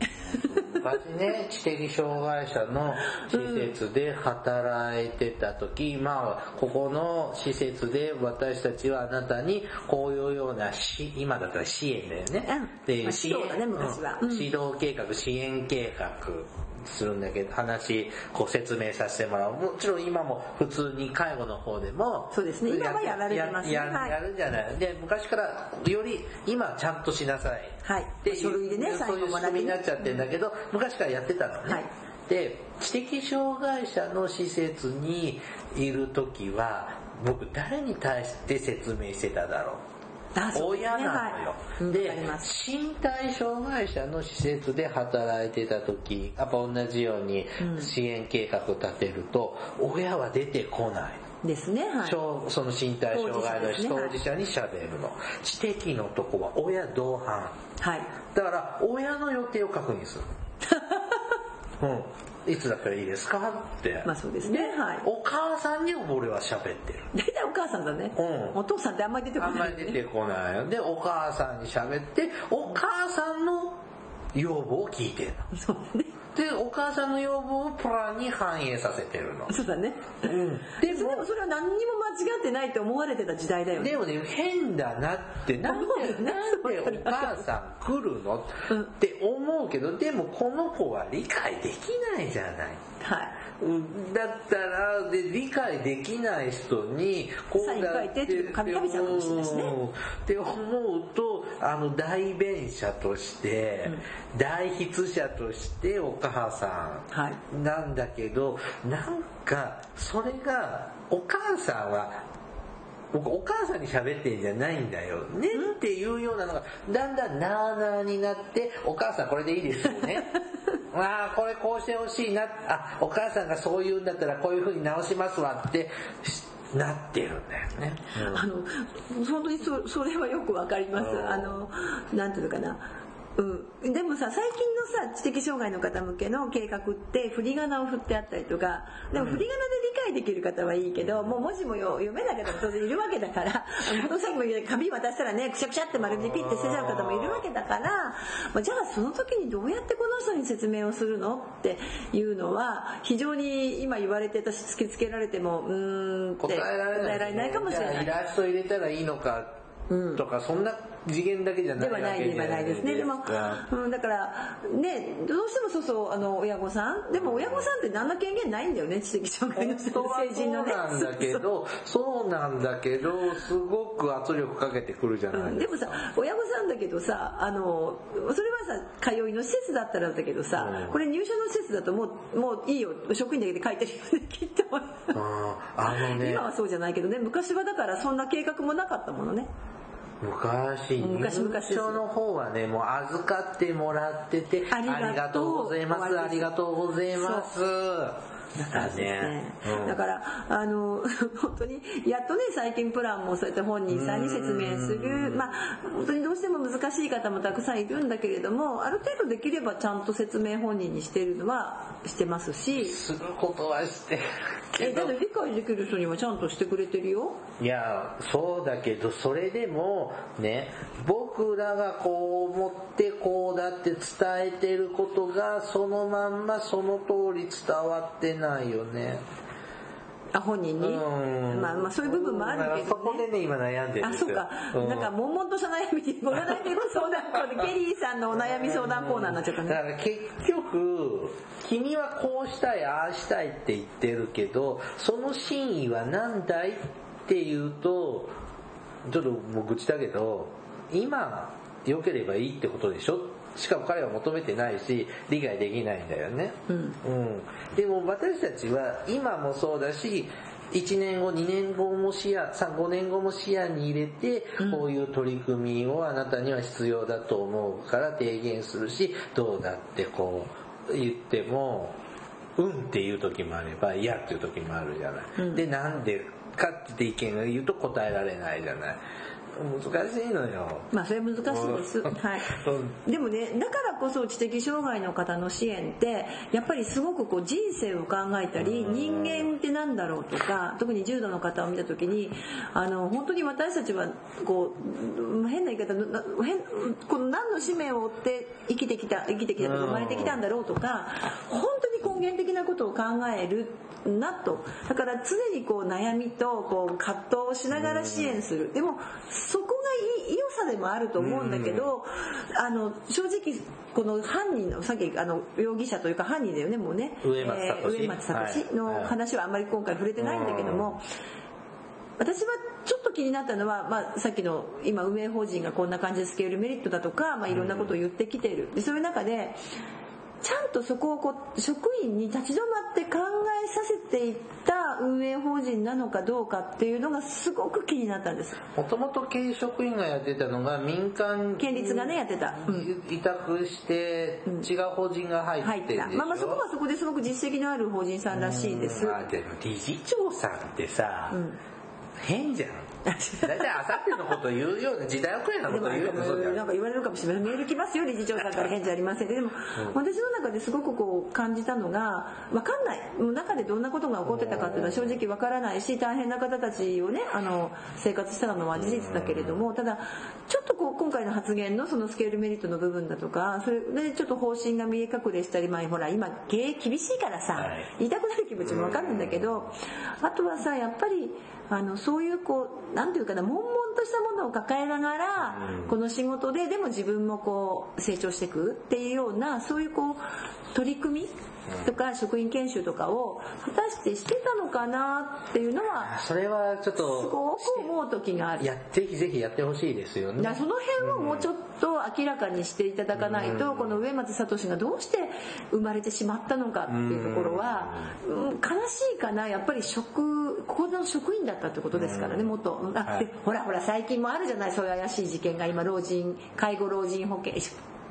昔ね、知的障害者の施設で働いてた時、まあ、ここの施設で私たちはあなたにこういうようなし、今だったら支援だよね。うん。でまあ指導だね昔はうん。うん。指導計画、支援計画。するんだけど話こう説明させてもらう。もちろん今も普通に介護の方でもそうですね。今はやられてますね。ややはい。やるじゃない。で昔からより今ちゃんとしなさい。はい。っていう書類でねそういう仕組みになっちゃってるんだけど、昔からやってたのね。はい。で、知的障害者の施設にいる時は、僕誰に対して説明してただろう？親なのよ。はいうんで身体障害者の施設で働いてた時、やっぱ同じように支援計画立てると、親は出てこない。ですねはい障その身体障害の当事者に喋るの。知的のとこは親同伴。はいだから親の予定を確認する。<laughs> うん。いつだったらいいですか？って。まあそうですねはいお母さんに俺は喋ってる。大体お母さんだね、うんお父さんってあんまり出てこあんまないり出てこないよ。で、お母さんに喋って、お母さんの要望を聞いてるの。そうねで、お母さんの要望をプランに反映させてるの。そうだねうん。でもそれは何にも間違ってないと思われてた時代だよねでもね、変だなって、なんで、ねなんでお母さん来るのうんって思うけど、でもこの子は理解できないじゃない。はい。うん。だったらで理解できない人にこサイン書いてっていうの紙食べちゃうかもしれないしねうん。って思うとあの代弁者として、代筆者としてお母さはい。んなんだけど、なんかそれがお母さんは僕お母さんに喋ってんじゃないんだよねっていうようなのがだんだんなーなーになってお母さんこれでいいですよね。わ <laughs> あこれこうしてほしいな。あお母さんがそう言うんだったらこういう風に直しますわってしなってるんだよね、あの本当にそそれはよくわかります。うん。あのなんていうのかなうん、でもさ最近のさ知的障害の方向けの計画って振り仮名を振ってあったりとかでも振り仮名で理解できる方はいいけどもう文字もよ読めない方も当然いるわけだからこのさっきも紙渡したらねくしゃくしゃって丸でピッて捨てちゃう方もいるわけだから、まあじゃあその時にどうやってこの人に説明をするのっていうのは非常に今言われて私突きつけられてもうーんって答えられない,、かもしれない。イラスト入れたらいいのかうん。とか、そんな次元だけじゃなでいわけはないではないですね。でも、うん、だから、ね、どうしてもそうそう、あの、親御さん。でも親御さんって何の権限ないんだよね、知的障害の成人のね。そうなんだけど、そうなんだけど、すごく圧力かけてくるじゃないうん、でもさ親御さんだけどさあのそれはさ通いの施設だったらだけどさ、うん。これ入所の施設だともうもういいよ。職員だけで書いてるよねきっと。あのね。今はそうじゃないけどね昔はだからそんな計画もなかったものね昔、昔々です認知症の方はね、もう預かってもらってて、ありがとう。ございます。ありがとうございます。だね。うん。だからあの <laughs> 本当にやっとね最近プランもそうやって本人さんに説明する。まあ本当にどうしても難しい方もたくさんいるんだけれどもある程度できればちゃんと説明本人にしてるのはしてますし。することはしてるけど。えだって理解できる人にはちゃんとしてくれてるよ。いやそうだけどそれでもね僕らがこう思ってこうだって伝えてることがそのまんまその通り伝わってないよね。あ本人に？うん。まあまあそういう部分もあるけどね。そこでね今悩んでるあそうか、うん。なんか悶々とした悩みでごめんなさい相談コーナーケリーさんのお悩み相談コーナーになっちゃったね。だから結局君はこうしたいああしたいって言ってるけどその真意は何だいって言うとちょっともう愚痴だけど今良ければいいってことでしょしかも彼は求めてないし理解できないんだよね、うん。うん、でも私たちは今もそうだし1年後2年後も視野さ5年後も視野に入れてこういう取り組みをあなたには必要だと思うから提言するしどうだってこう言ってもうんっていう時もあれば嫌っていう時もあるじゃない、うん。でなんでかって意見が言うと答えられないじゃない難しいのよまあそれ難しいです。うんはい。<laughs> うでもね、だからこそ知的障害の方の支援って、やっぱりすごくこう人生を考えたり、人間ってなんだろうとか、特に重度の方を見た時に、あの、本当に私たちは、こう、変な言い方、な変この何の使命を追って生きてきた、生きてきたとか生まれてきたんだろうとか、本当に根源的なことを考えるなと。だから常にこう悩みとこう葛藤をしながら支援する。でも、そこが良さでもあると思うんだけど、あの正直この犯人のさっきあの容疑者というか犯人だよねもうね。植松えー聡植松聡はい。の話はあんまり今回触れてないんだけども、私はちょっと気になったのは、まあ、さっきの今運営法人がこんな感じでスケールメリットだとか、まあ、いろんなことを言ってきている。でそういう中でちゃんとそこをこう職員に立ち止まって考えさせていった運営法人なのかどうかっていうのがすごく気になったんです。もともと経営職員がやってたのが民間県立がねやってた、うん。委託して違う法人が入入ってたっん。でしょ、まあまあそこはそこですごく実績のある法人さんらしいです。うん。あでも理事長さんってさ、ん。変じゃん大体あさってのこと言うような時代遅れなこと言うようじゃん。なんか言われるかもしれませんメール来ますよ理事長さんから返事ありませんででも、私の中ですごくこう感じたのが分かんない中でどんなことが起こってたかっていうのは正直分からないし大変な方たちをねあの生活したのは事実だけれどもただちょっとこう今回の発言のそのスケールメリットの部分だとかそれでちょっと方針が見え隠れしたりまあほら今経営厳しいからさ、はい。言いたくなる気持ちも分かるんだけどあとはさやっぱりあのそういうこう何て言うかな悶々としたものを抱えながら、この仕事ででも自分もこう成長していくっていうようなそういうこう取り組みとか職員研修とかを果たしてしてたのかなっていうのはそれはちょっすごとく思う時がある。やぜひぜひやってほしいですよね。その辺をもうちょっと明らかにしていただかないと、この植松聡がどうして生まれてしまったのかっていうところは、うん。悲しいかな。やっぱり職ここの職員だったってことですからね元。あ、はい。でほらほら最近もあるじゃないそういう怪しい事件が今老人介護老人保険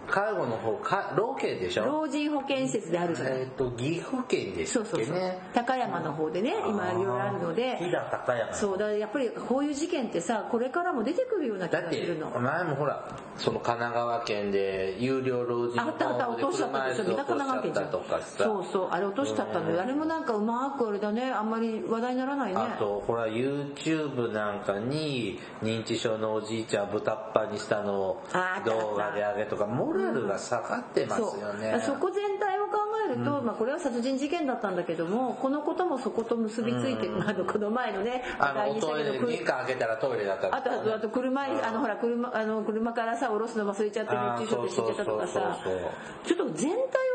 介護の方か老県でしょ？老人保健施設であるじゃないえっ、と岐阜県でしたっそうそうそう、高山の方でね今いろいろあるので。飛騨高山。そうだやっぱりこういう事件ってさこれからも出てくるような気だってがするの。前もほらその神奈川県で有料老人あったあった落としちゃったとかさ。そうそうあれ落としちゃったのよ。あれもなんかうまくあれだねあんまり話題にならないね。あとほら YouTube なんかに認知症のおじいちゃんを豚っぱにしたのを動画で上げとかモラルが下がってますそうよね。そこ全体を考えると、まあ、これは殺人事件だったんだけどもこのこともそこと結びついて、あのこの前のねあのトイレ玄関開けたらトイレだったあとあとあと車にあのほら車あの車からさ降ろすの忘れちゃって熱中症で死んでたとかさそうそうそう。ちょっと全体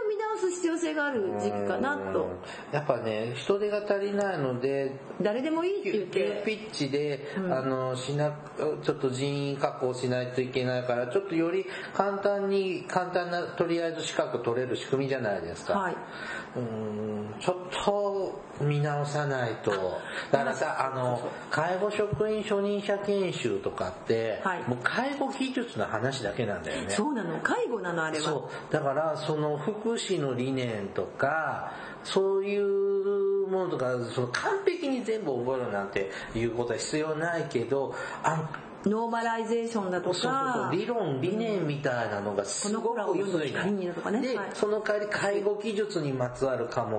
す必要性がある時期かなと。やっぱね人手が足りないので誰でもいいって言っ急てピッチで、あのしなちょっと人員確保しないといけないからちょっとより簡単に簡単なとりあえず資格取れる仕組みじゃないですか、はいうんちょっと見直さないと。だからさ、あの、介護職員初任者研修とかって、はいもう介護技術の話だけなんだよね。そうなの介護なのあれはそう。だから、その福祉の理念とか、そういうものとか、その完璧に全部覚えるなんていうことは必要ないけど、あノーマライゼーションだとそうそうかそう理論理念みたいなのがすごく薄いだらいいとかね。で、はい。その代わり介護技術にまつわる科目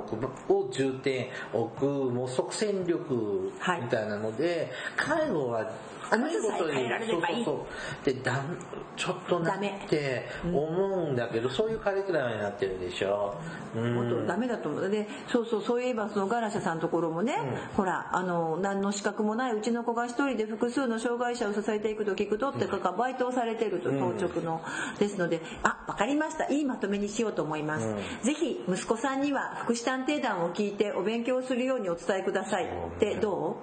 を重点置くもう即戦力はいみたいなので、介護はあなたさえ変えられればいい。そうそうそう。でだんちょっとなって思うんだけど、そういうカリキュラムになってるでしょ、うん、ダメだと思う。でそうそうそういえばそのガラシャさんのところもね、ほらあの何の資格もないうちの子が一人で複数の障害者を支えていくと聞くとってかがバイトをされてると当直の、ですのであわかりました。いいまとめにしようと思います、ぜひ息子さんには福祉探偵団を聞いてお勉強するようにお伝えください。ってど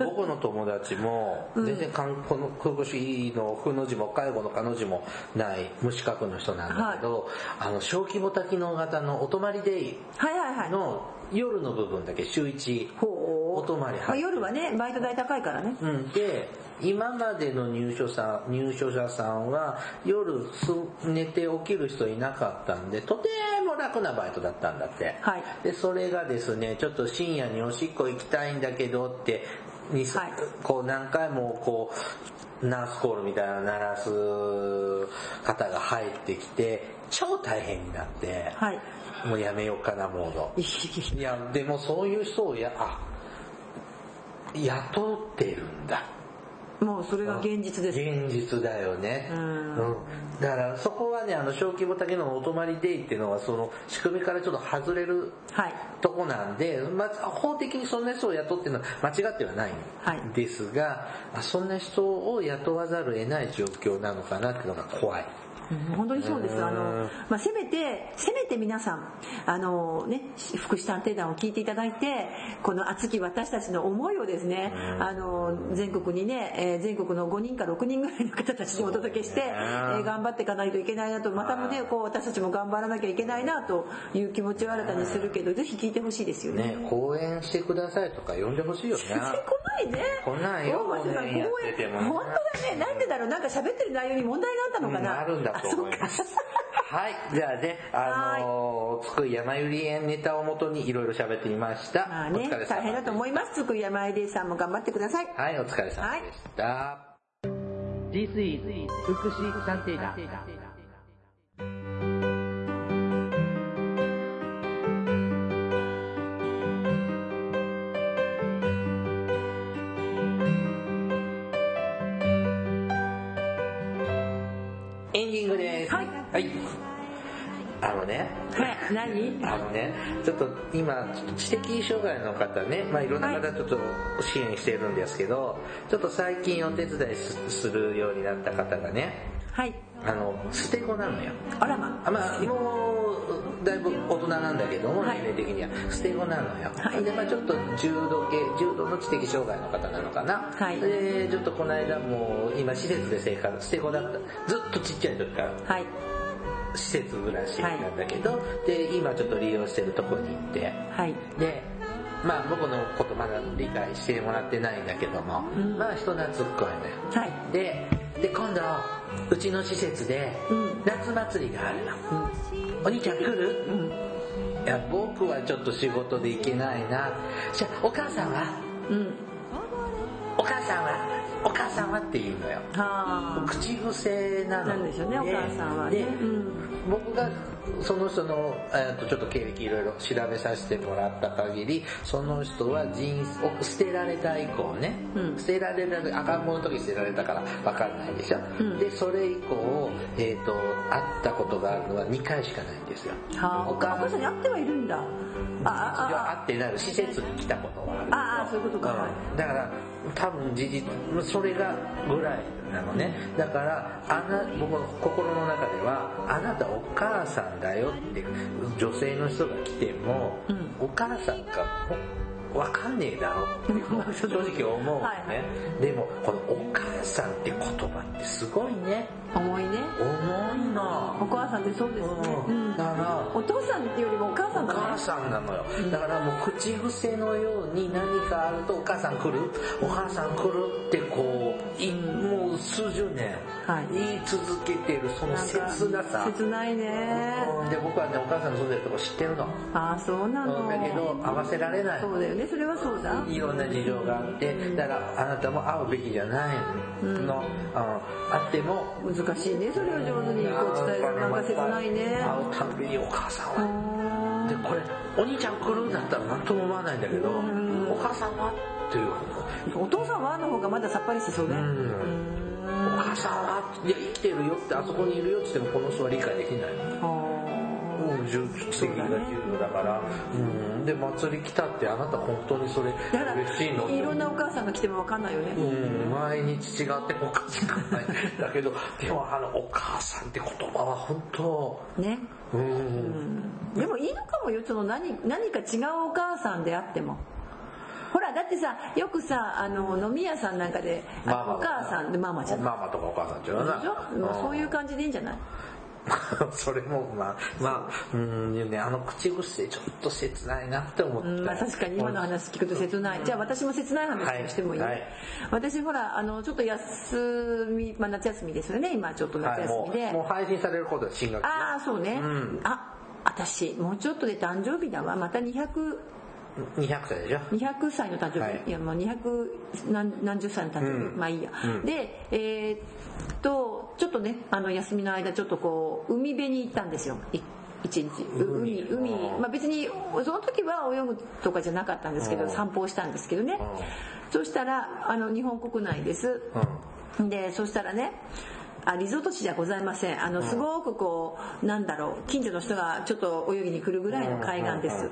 う、僕の友達も全然かんこの福祉の「ふ」の字も介護の「か」の字もない無資格の人なんだけど、あの小規模多機能型のお泊まりデイはいはいはい。の夜の部分だけ週1ほう。お泊まりまあ、入って。夜はねバイト代高いからね。うん、で今までの入所さん入所者さんは夜す寝て起きる人いなかったんでとても楽なバイトだったんだって、はい。でそれがですねちょっと深夜におしっこ行きたいんだけどってに、はい。こう何回もこうナースコールみたいなの鳴らす方が入ってきて超大変になって、はい。もうやめようかなモード。いやでもそういう人をやあ雇ってるんだもうそれが現実です。現実だよね。うん。うん。だからそこはね、あの小規模だけのお泊まりデイっていうのはその仕組みからちょっと外れるはい。とこなんで、まあ、法的にそんな人を雇ってるのは間違ってはないはい。んですが、あそんな人を雇わざるを得ない状況なのかなっていうのが怖い。うん本当にそうですうんあの、まあ、せめてせめて皆さんあの、ね、福祉探偵団を聞いていただいてこの熱き私たちの思いをですねあの全国にね、えー全国の5人か6人ぐらいの方たちにお届けして、えー頑張っていかないといけないなとまたもねこう私たちも頑張らなきゃいけないなという気持ちを新たにするけどぜひ聞いてほしいですよね。ね、講演してくださいとか呼んでほしいよね。全然来ないね。来ないよ大町さん公演本当だね。なんでだろう。なんか喋ってる内容に問題があったのかな。うんあるんだと思いますあそうか。はい。じゃあね、あのー、つくい山ゆり園ネタをもとにいろいろ喋ってみました。まあねお疲れ様でした大変だと思います。つく山井さんも頑張ってください。はい、お疲れ様でした。This is 福祉探偵団エンディングです。はいはい。あのね、はい。何？あのね、ちょっと今、知的障害の方ね、まあいろんな方ちょっと支援してるんですけど、ちょっと最近お手伝いすするようになった方がね、はい。あの、捨て子なのよ。あらま。あまあ、もう、だいぶ大人なんだけども、はい年齢的には、捨て子なのよ。はいで、まあちょっと重度系、重度の知的障害の方なのかな。はいで、ちょっとこの間もう、今施設で生活、捨て子だった。ずっとちっちゃい時からはい。施設暮らしなんだけど、で、今ちょっと利用してるとこに行って、はい。で、まあ僕のことまだ理解してもらってないんだけども、うんまあ人懐っこいのよ。はい。で、で、今度、うちの施設でうん、夏祭りがあるの。お兄ちゃん来る？うん。いや、僕はちょっと仕事で行けないな。じゃあ、お母さんは？うん。お母さんは？お母さんはって言うのよ。は口癖なあ。のなんでしょうね、お母さんはね。でうん。僕がその人の、えーとちょっと経歴いろいろ調べさせてもらった限りその人は人を捨てられた以降ね、うん捨てられた赤ん坊の時捨てられたから分かんないでしょ、うんでそれ以降、えー、と会ったことがあるのは2回しかないんですよはあ。お母さんに会ってはいるんだ。あ、あ、会ってない施設に来たことはあるああそういうことかうんだから多分事実それがぐらいなのね。だからあな僕の心の中ではあなたお母さんだよって女性の人が来ても、うん。お母さんかわかんねえだろって正直思うね、はいでもこの「お母さん」って言葉ってすごいね。重いね。重いな。お母さんってそうですね、ううん。んだからお父さんっていうよりもお母さんだね。お母さんなのよ。だからもう口癖のように何かあると「お母さん来る？お母さん来る」ってこう数十年はい。言い続けてるその切なさ。切ないね。うん。で僕はねお母さんの住んでるとこ知ってるの。ああそうなの。だけど合わせられない。そうだよね。それはそうだ。いろんな事情があってだからあなたも会うべきじゃないの、ああっても難しいね。それを上手にこう伝えるなんか切ないね。会うたびにお母さんは。でこれお兄ちゃん来るんだったら何とも思わないんだけどお母さんは？っていうお父さんは？の方がまださっぱりしてそうね。うん。お母さんはいや生きてるよってあそこにいるよって言ってもこの人は理解できない。もう重責が重要だから、うん、で祭り来たってあなた本当にそれ嬉しいの？いろんなお母さんが来ても分かんないよね。うん、毎日違っておかしくない。だけど、でもあの、お母さんって言葉は本当、ね。うん、でもいいのかもよ。その何何か違うお母さんであってもほらだってさよくさあの飲み屋さんなんかでお母さんでママじゃんママとかお母さんっていうのはでしょ？まあそういう感じでいいんじゃない？<laughs> それも、まあ、まあ、うん、ね、あの口癖ちょっと切ないなって思った。うんまあ、確かに今の話聞くと切ない、じゃあ私も切ない話をしてもいい、はいはい。私ほらあのちょっと休み、まあ、夏休みですよね今ちょっと夏休みで、う、もう配信されることは進学。ああそうね、うん。あ私もうちょっとで誕生日だわ。また200 200歳でしょ？200歳の誕生日、はい。い、やもう200何何十歳の誕生日、うん。まあいいや、うん。でえーっとちょっとねあの休みの間ちょっとこう海辺に行ったんですよ。い一日。う海海まあ別にその時は泳ぐとかじゃなかったんですけどうん。散歩をしたんですけどね。そしたらあの日本国内です。でそしたらねあリゾート地じゃございません。あのすごくこうなんだろう近所の人がちょっと泳ぎに来るぐらいの海岸です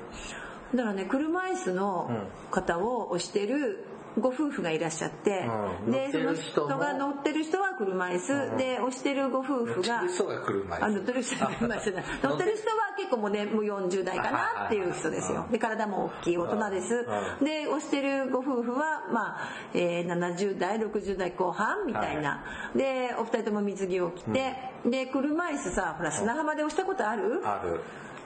だからね車椅子の方を押してるご夫婦がいらっしゃって、うん。でその人が乗ってる人は車椅子、で押してるご夫婦が乗ってる人は車椅子。だ。<laughs> 乗ってる人は結構もうねもう40代かなっていう人ですよで体も大きい大人です。うん。で押してるご夫婦はまあ、えー70代60代後半みたいな、でお二人とも水着を着て、で車椅子さほら砂浜で押したことある？ある。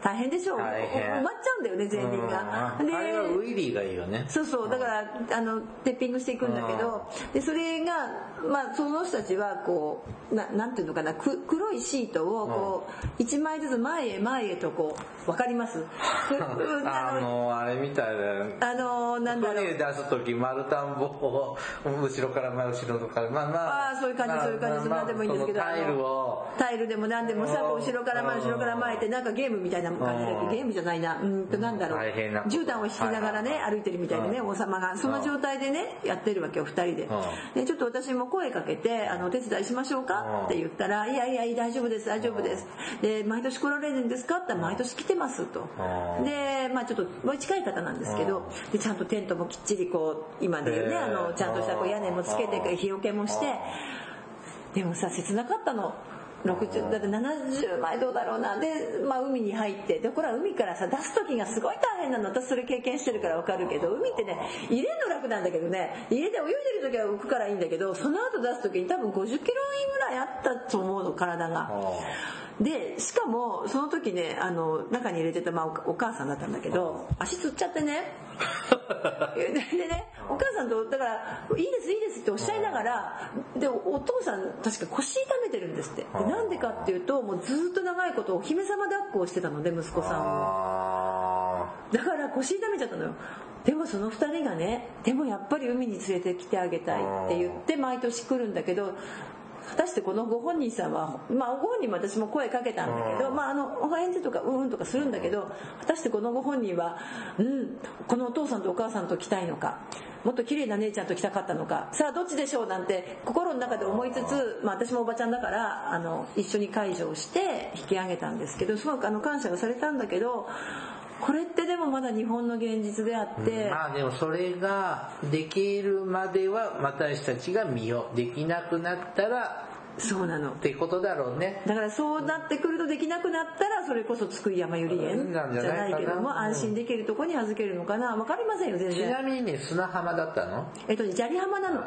大変でしょ大変。埋まっちゃうんだよね全員が。うん。あれはウィリーがいいよね。そうそう。だからあのテッピングしていくんだけど。でそれがまあその人たちはこうななんていうのかなく黒いシートをこう1枚ずつ前へ前へとこう分かります？<laughs> くあの、あれみたいだよ。ね。あのなんだろう。船出す時丸田んぼを後ろから前後ろからまあまあ。ああそういう感じそういう感じそんなんでもいいんですけどタイルを。タイルでも何でもさ後ろから前うん後ろから前ってなんかゲームみたいな感じだけゲームじゃないな。うんとなんだろう。大変な。こと絨毯を引きながらねはい歩いてるみたいなねうん王様が。その状態でねやってるわけよ二人で。でちょっと私も声かけてあのお手伝いしましょうか？って言ったらいやいや大丈夫です大丈夫です。で毎年来られるんですか？って毎年来てますと。うん。でまあちょっともう近い方なんですけどでちゃんとテントもきっちりこう今で言うねあのちゃんとしたこう屋根もつけて日よけもして。でもさ切なかったの60だって70枚どうだろうな。で、まあ、海に入ってでこれは海からさ出す時がすごい大変なの。私それ経験してるから分かるけど海ってね入れるの楽なんだけどね。入れて泳いでる時は浮くからいいんだけどその後出す時に多分50キロぐらいあったと思うの体が。でしかもその時ねあの中に入れてた、まあ、おお母さんだったんだけど足つっちゃってねでねお母さんとだから「いいですいいです」っておっしゃいながらでお父さん確か腰痛めてるんですって。でなんでかっていうともうずっと長いことお姫様抱っこをしてたので息子さんを。あだから腰痛めちゃったのよ。でもその2人がねでもやっぱり海に連れてきてあげたいって言って毎年来るんだけど果たしてこのご本人さんはまあご本人も私も声かけたんだけど、まあ、あのお返事とかうんうんとかするんだけど果たしてこのご本人はうんこのお父さんとお母さんと来たいのかもっと綺麗な姉ちゃんと来たかったのかさあどっちでしょうなんて心の中で思いつつ、まあ、私もおばちゃんだからあの一緒に介助をして引き上げたんですけどすごくあの感謝をされたんだけどこれってでもまだ日本の現実であって、まあでもそれができるまでは私たちが見ようできなくなったらそうなの。ってことだろうね。だからそうなってくるとできなくなったらそれこそ津久井やまゆり園じゃなんじゃないけどもうん。安心できるとこに預けるのかな。分かりませんよ全ち然なみにね砂浜だったの？えっとね砂利浜なの。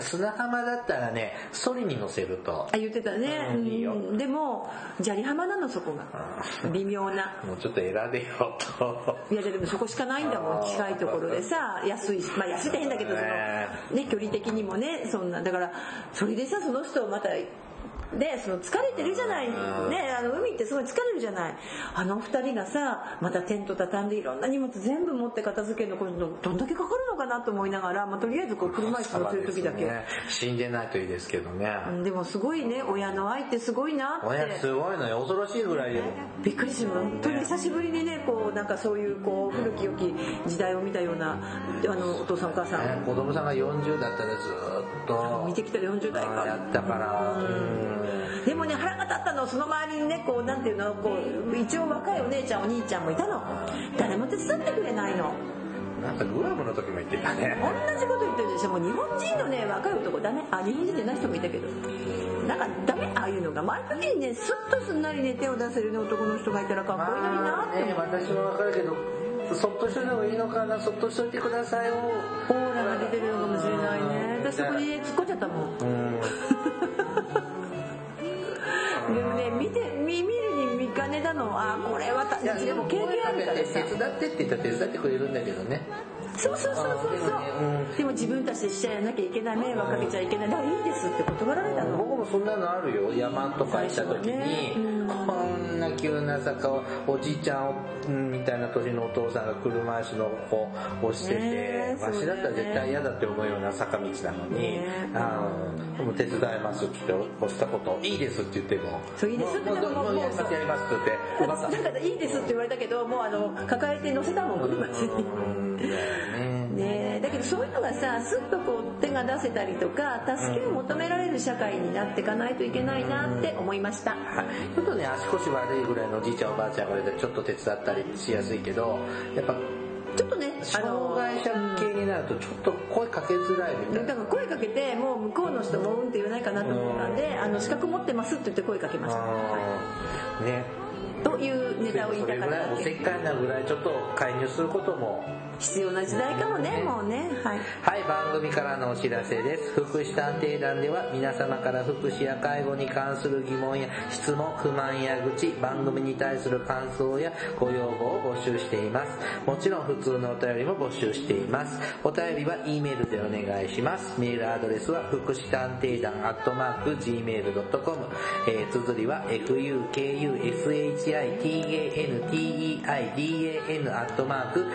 砂浜だったらねソリに乗せると。あ言ってたね、うんいいよ。うん。でも砂利浜なのそこが。微妙な。もうちょっと選べよと。いやでもそこしかないんだもん近いところでさ。安いしまあ安いって変だけどそのねね距離的にもねそんな。だからそれでさその人またでその疲れてるじゃない、ね、あの海ってすごい疲れるじゃない。あの二人がさまたテント畳んでいろんな荷物全部持って片付けるのこれどんだけかかるのかなと思いながら、まあ、とりあえずこう車椅子乗ってる時だけ、ね。死んでないといいですけどね。うんでもすごいね。親の愛ってすごいなって。親すごいのよ。恐ろしいぐらいでびっくりする。本当に久しぶりにねこうなんかそういうこう古き良き時代を見たようなあのお父さんお母さん、ね子供さんが40だったらずーっと。見てきたら40代か。やったから。うんでもね腹が立ったのその周りにねこうなんていうのこう一応若いお姉ちゃんお兄ちゃんもいたの。誰も手伝ってくれないの。なんかグアムの時も言ってたね。同じこと言ってるでしょ。もう日本人のね若い男ダメあ日本人じゃない人もいたけど。なんかダメああいうのが前の時にねスッとすんなりね手を出せるね男の人がいたらかっこいいのになってね私もわかるけどそっとしといた方がいいのかなそっとしといてくださいを。オーラが出てるのかもしれないね。私そこにね突っ込んじゃったもん。うんでもね見て見見るに見かねたのあこれはでも経験あるからさ。手伝ってって言ったら手伝ってくれるんだけどね。そうそうそうそうそう。うん。でも自分たちでしちゃやなきゃいけない迷惑かけちゃいけない。だからいいですって断られたの。僕もそんなのあるよ。山とか行った時に、こんな急な坂をおじいちゃんうんみたいな年のお父さんが車椅子のこう押してて、わしだったら絶対嫌だって思うような坂道なのに、ねあのでも手伝いますって言って押したこといいですって言っても。そういいですってもうもうやりますやりますって言ってまただからいいですって言われたけどもうあの抱えて乗せたもん車椅子にねだけどそういうのがさスッとこう手が出せたりとか助けを求められる社会になっていかないといけないなって思いました。はい、ちょっとね足腰悪いぐらいのおじいちゃんおばあちゃんがいたらちょっと手伝ったりしやすいけどやっぱちょっとねあ障の害者系になるとちょっと声かけづらいみたいな。だから声かけてもう向こうの人もうんって言わないかなと思ったんであの資格持ってますって言って声かけました、はあー。ねい、というネタを言いたかっただぐらいおせっけかいなぐらいちょっと介入することも必要な時代かもねもうね。はい。はい番組からのお知らせです。福祉探偵団では皆様から福祉や介護に関する疑問や質問不満や愚痴番組に対する感想やご要望を募集しています。もちろん普通のお便りも募集しています。お便りは E メールでお願いします。メールアドレスは福祉探偵団アットマーク Gmail.com、えー、綴りは fukushitanteidan アットマーク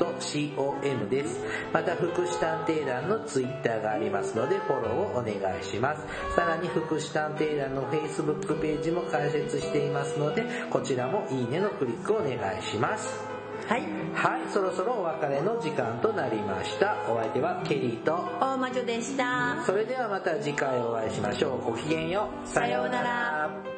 gmail.com です。また、福祉探偵団のツイッターがありますので、フォローをお願いします。さらに、福祉探偵団の Facebook ページも開設していますので、こちらもいいねのクリックをお願いします。はいはい、そろそろお別れの時間となりました。お相手はケリーと、大魔女でしたそれではまた次回お会いしましょう。ごきげんよう。さようなら。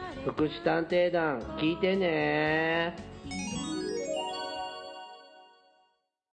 福祉探偵団聞いてね。